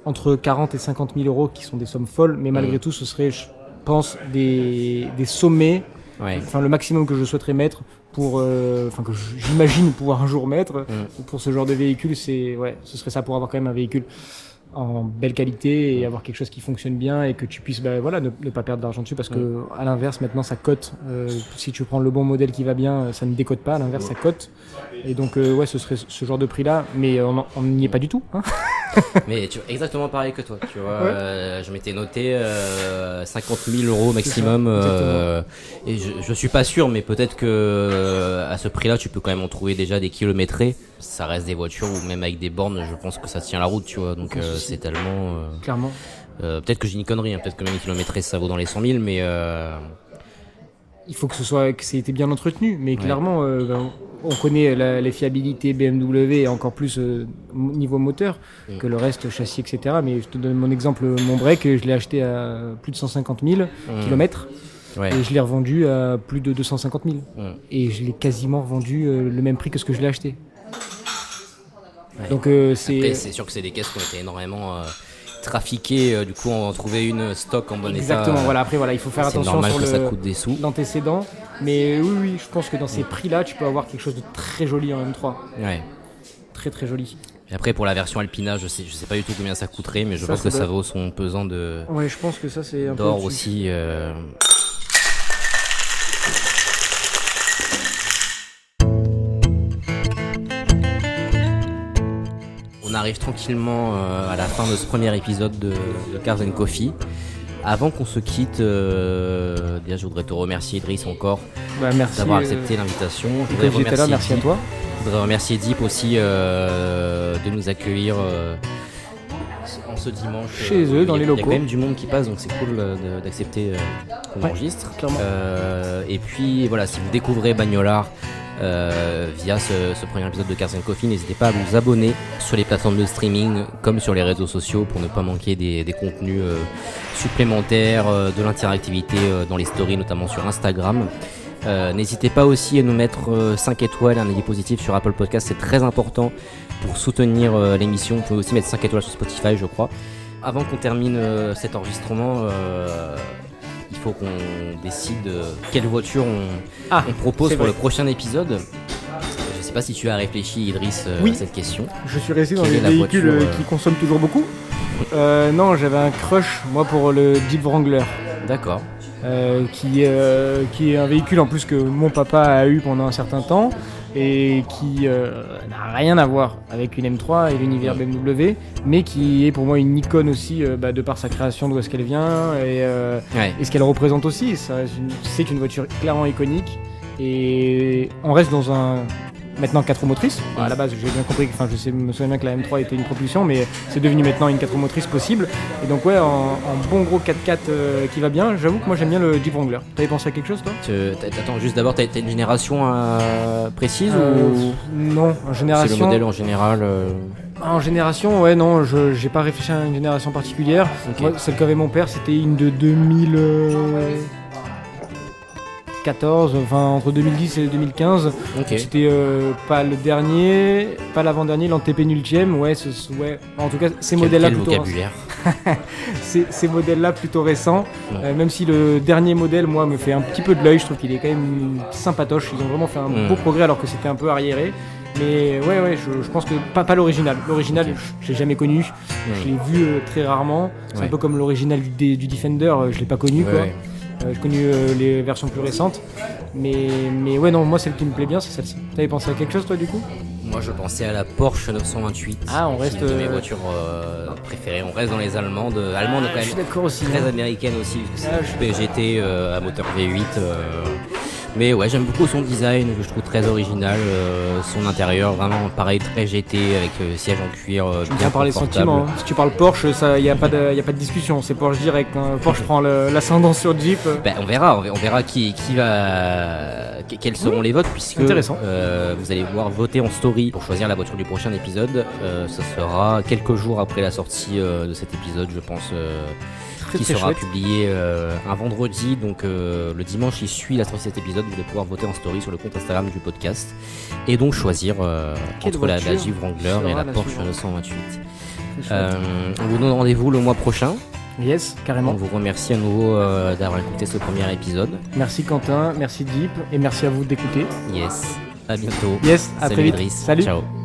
entre 40 et 50 000 euros, qui sont des sommes folles, mais malgré Mhm. tout, ce serait, je pense, des, des sommets Ouais. enfin le maximum que je souhaiterais mettre pour euh, enfin que j'imagine pouvoir un jour mettre Mm. pour ce genre de véhicule c'est ouais ce serait ça pour avoir quand même un véhicule en belle qualité et avoir quelque chose qui fonctionne bien et que tu puisses bah, voilà ne, ne pas perdre d'argent dessus parce que à l'inverse maintenant ça cote Euh, si tu prends le bon modèle qui va bien ça ne décote pas à l'inverse ça cote et donc euh, ouais ce serait ce genre de prix là mais on en- on n'y est pas du tout hein. Mais tu vois, exactement pareil que toi. Tu vois, Ouais. euh, je m'étais noté euh, 50 000 euros maximum. Euh, et je, je suis pas sûr, mais peut-être que euh, à ce prix-là, tu peux quand même en trouver déjà des kilométrés. Ça reste des voitures ou même avec des bornes, je pense que ça tient la route, tu vois. Donc euh, c'est tellement. euh, clairement euh, peut-être que j'ai une connerie, hein, peut-être que même kilométré ça vaut dans les 100 000, mais euh, il faut que ce soit que été bien entretenu mais clairement euh, ben, on connaît la- les fiabilités BMW et encore plus euh, niveau moteur que le reste châssis etc mais je te donne mon exemple mon break je l'ai acheté à plus de 150 000 Mm. kilomètres ouais. et je l'ai revendu à plus de 250 000 Mm. et je l'ai quasiment revendu euh, le même prix que ce que je l'ai acheté donc euh, c'est c'est sûr que c'est des caisses qui ont été énormément trafiquées. euh, du coup, on va trouver une stock en bon exactement état. voilà après voilà il faut faire attention normal sur que le ça coûte des sous. l'antécédent mais oui oui je pense que dans ces prix là tu peux avoir quelque chose de très joli en M3 Ouais. très très joli Et après pour la version Alpina, je sais, je sais pas du tout combien ça coûterait, mais je Ça, pense ça que ça vaut son pesant de ouais je pense que ça c'est un peu d'or au-dessus. aussi. euh. Arrive tranquillement euh, à la fin de ce premier épisode de, de Cars and Coffee. Avant qu'on se quitte, euh, déjà je voudrais te remercier Idriss encore Bah, d'avoir euh, accepté l'invitation. Je voudrais là, remercier merci à Deep. toi. Je voudrais remercier Deep aussi euh, de nous accueillir en ce dimanche. Chez eux, Il y a- dans les Il y locaux. a quand même du monde qui passe, donc c'est cool d'accepter qu'on Ouais, enregistre. clairement. Et puis voilà, si vous découvrez Bagnolard euh, via ce, premier épisode de Cars Coffee, n'hésitez pas à vous abonner sur les plateformes de streaming comme sur les réseaux sociaux pour ne pas manquer des, contenus euh, supplémentaires, euh, de l'interactivité dans les stories, notamment sur Instagram. N'hésitez pas aussi à nous mettre euh, 5 étoiles, un avis positif sur Apple Podcast, c'est très important pour soutenir l'émission. Vous pouvez aussi mettre 5 étoiles sur Spotify, je crois. Avant qu'on termine cet enregistrement, il faut qu'on décide euh, quelle voiture on, Ah, on propose pour vrai. le prochain épisode. Je sais pas si tu as réfléchi, Idriss, euh, Oui. à cette question. Je suis resté dans les véhicules voiture, euh, qui consomment toujours beaucoup. Euh, non, j'avais un crush, moi, pour le Jeep Wrangler, D'accord. euh, qui, euh, qui est un véhicule en plus que mon papa a eu pendant un certain temps et qui euh, n'a rien à voir avec une M3 et l'univers BMW, mais qui est pour moi une icône aussi euh, bah, de par sa création, d'où est-ce qu'elle vient et, euh, Ouais. et ce qu'elle représente aussi. Une- C'est une voiture clairement iconique et on reste dans un maintenant 4 roues motrices. À la base, j'ai bien compris, que- enfin, je sais, me souviens bien que la M3 était une propulsion, mais c'est devenu maintenant une 4 roues motrices possible. Et donc, ouais, en, en bon gros 4x4 euh, qui va bien, j'avoue que moi j'aime bien le Jeep Wrangler. T'avais pensé à quelque chose, toi? T'a- Attends, juste d'abord, t'as une génération euh, précise Euh, ou Non, en c'est le génération. modèle en général euh, En génération, ouais, non, je j'ai pas réfléchi à une génération particulière. Moi, celle qu'avait mon père, c'était une de 2014, enfin entre 2010 et 2015. Ok. C'était euh, pas le dernier, pas l'avant-dernier, l'antépénultième. Ouais, ce- ouais. En tout cas, ces modèles-là plutôt, vocabulaire. ces, ces modèles-là plutôt récents. Ouais. Euh, même si le dernier modèle, moi, me fait un petit peu de l'œil. Je trouve qu'il est quand même sympatoche. Ils ont vraiment fait un beau progrès alors que c'était un peu arriéré. Mais ouais, ouais, je, je pense que pas, pas l'original. L'original, je, je l'ai jamais connu. Je l'ai vu euh, très rarement. C'est Ouais. un peu comme l'original du, du Defender. euh, je l'ai pas connu, Ouais, quoi. Euh, J'ai connu euh, les versions plus récentes. Mais, mais ouais, non, moi, celle qui me plaît bien, c'est celle-ci. T'avais pensé à quelque chose, toi, du coup? Moi, je pensais à la Porsche 928. Ah, on reste, est une de mes euh, voitures euh, préférées. On reste dans les allemandes. Allemandes quand Je suis même d'accord aussi. très hein. américaine aussi. parce que Ah, C'est une PGT euh, à moteur V8. euh, Mais ouais, j'aime beaucoup son design, que je trouve très original. euh, son intérieur, vraiment pareil, très GT, avec euh, siège en cuir. euh, Je bien tiens par les confortable. sentiments. hein. Si tu parles Porsche, il n'y a, pas de y a pas de discussion. C'est Porsche direct. hein. Porsche prend l'ascendant sur Jeep. euh. Ben, on verra, on verra- qui, qui va, que- quels seront les votes puisque Intéressant. euh, vous allez pouvoir voter en story pour choisir la voiture du prochain épisode. Euh, ça sera quelques jours après la sortie euh, de cet épisode, je pense, euh, Très, qui très sera chouette. publié euh, un vendredi. Donc euh, le dimanche qui suit la sortie de cet épisode, vous allez pouvoir voter en story sur le compte Instagram du podcast et donc choisir euh, entre la, la Jeep Wrangler et la la Porsche suivante 928. Très chouette. Euh, on vous donne rendez-vous le mois prochain. Yes, On carrément. vous remercie à nouveau d'avoir écouté ce premier épisode. Merci Quentin, merci Jeep et merci à vous d'écouter. Yes. À bientôt. Yes, à Salut très vite. Idriss. Salut. Ciao.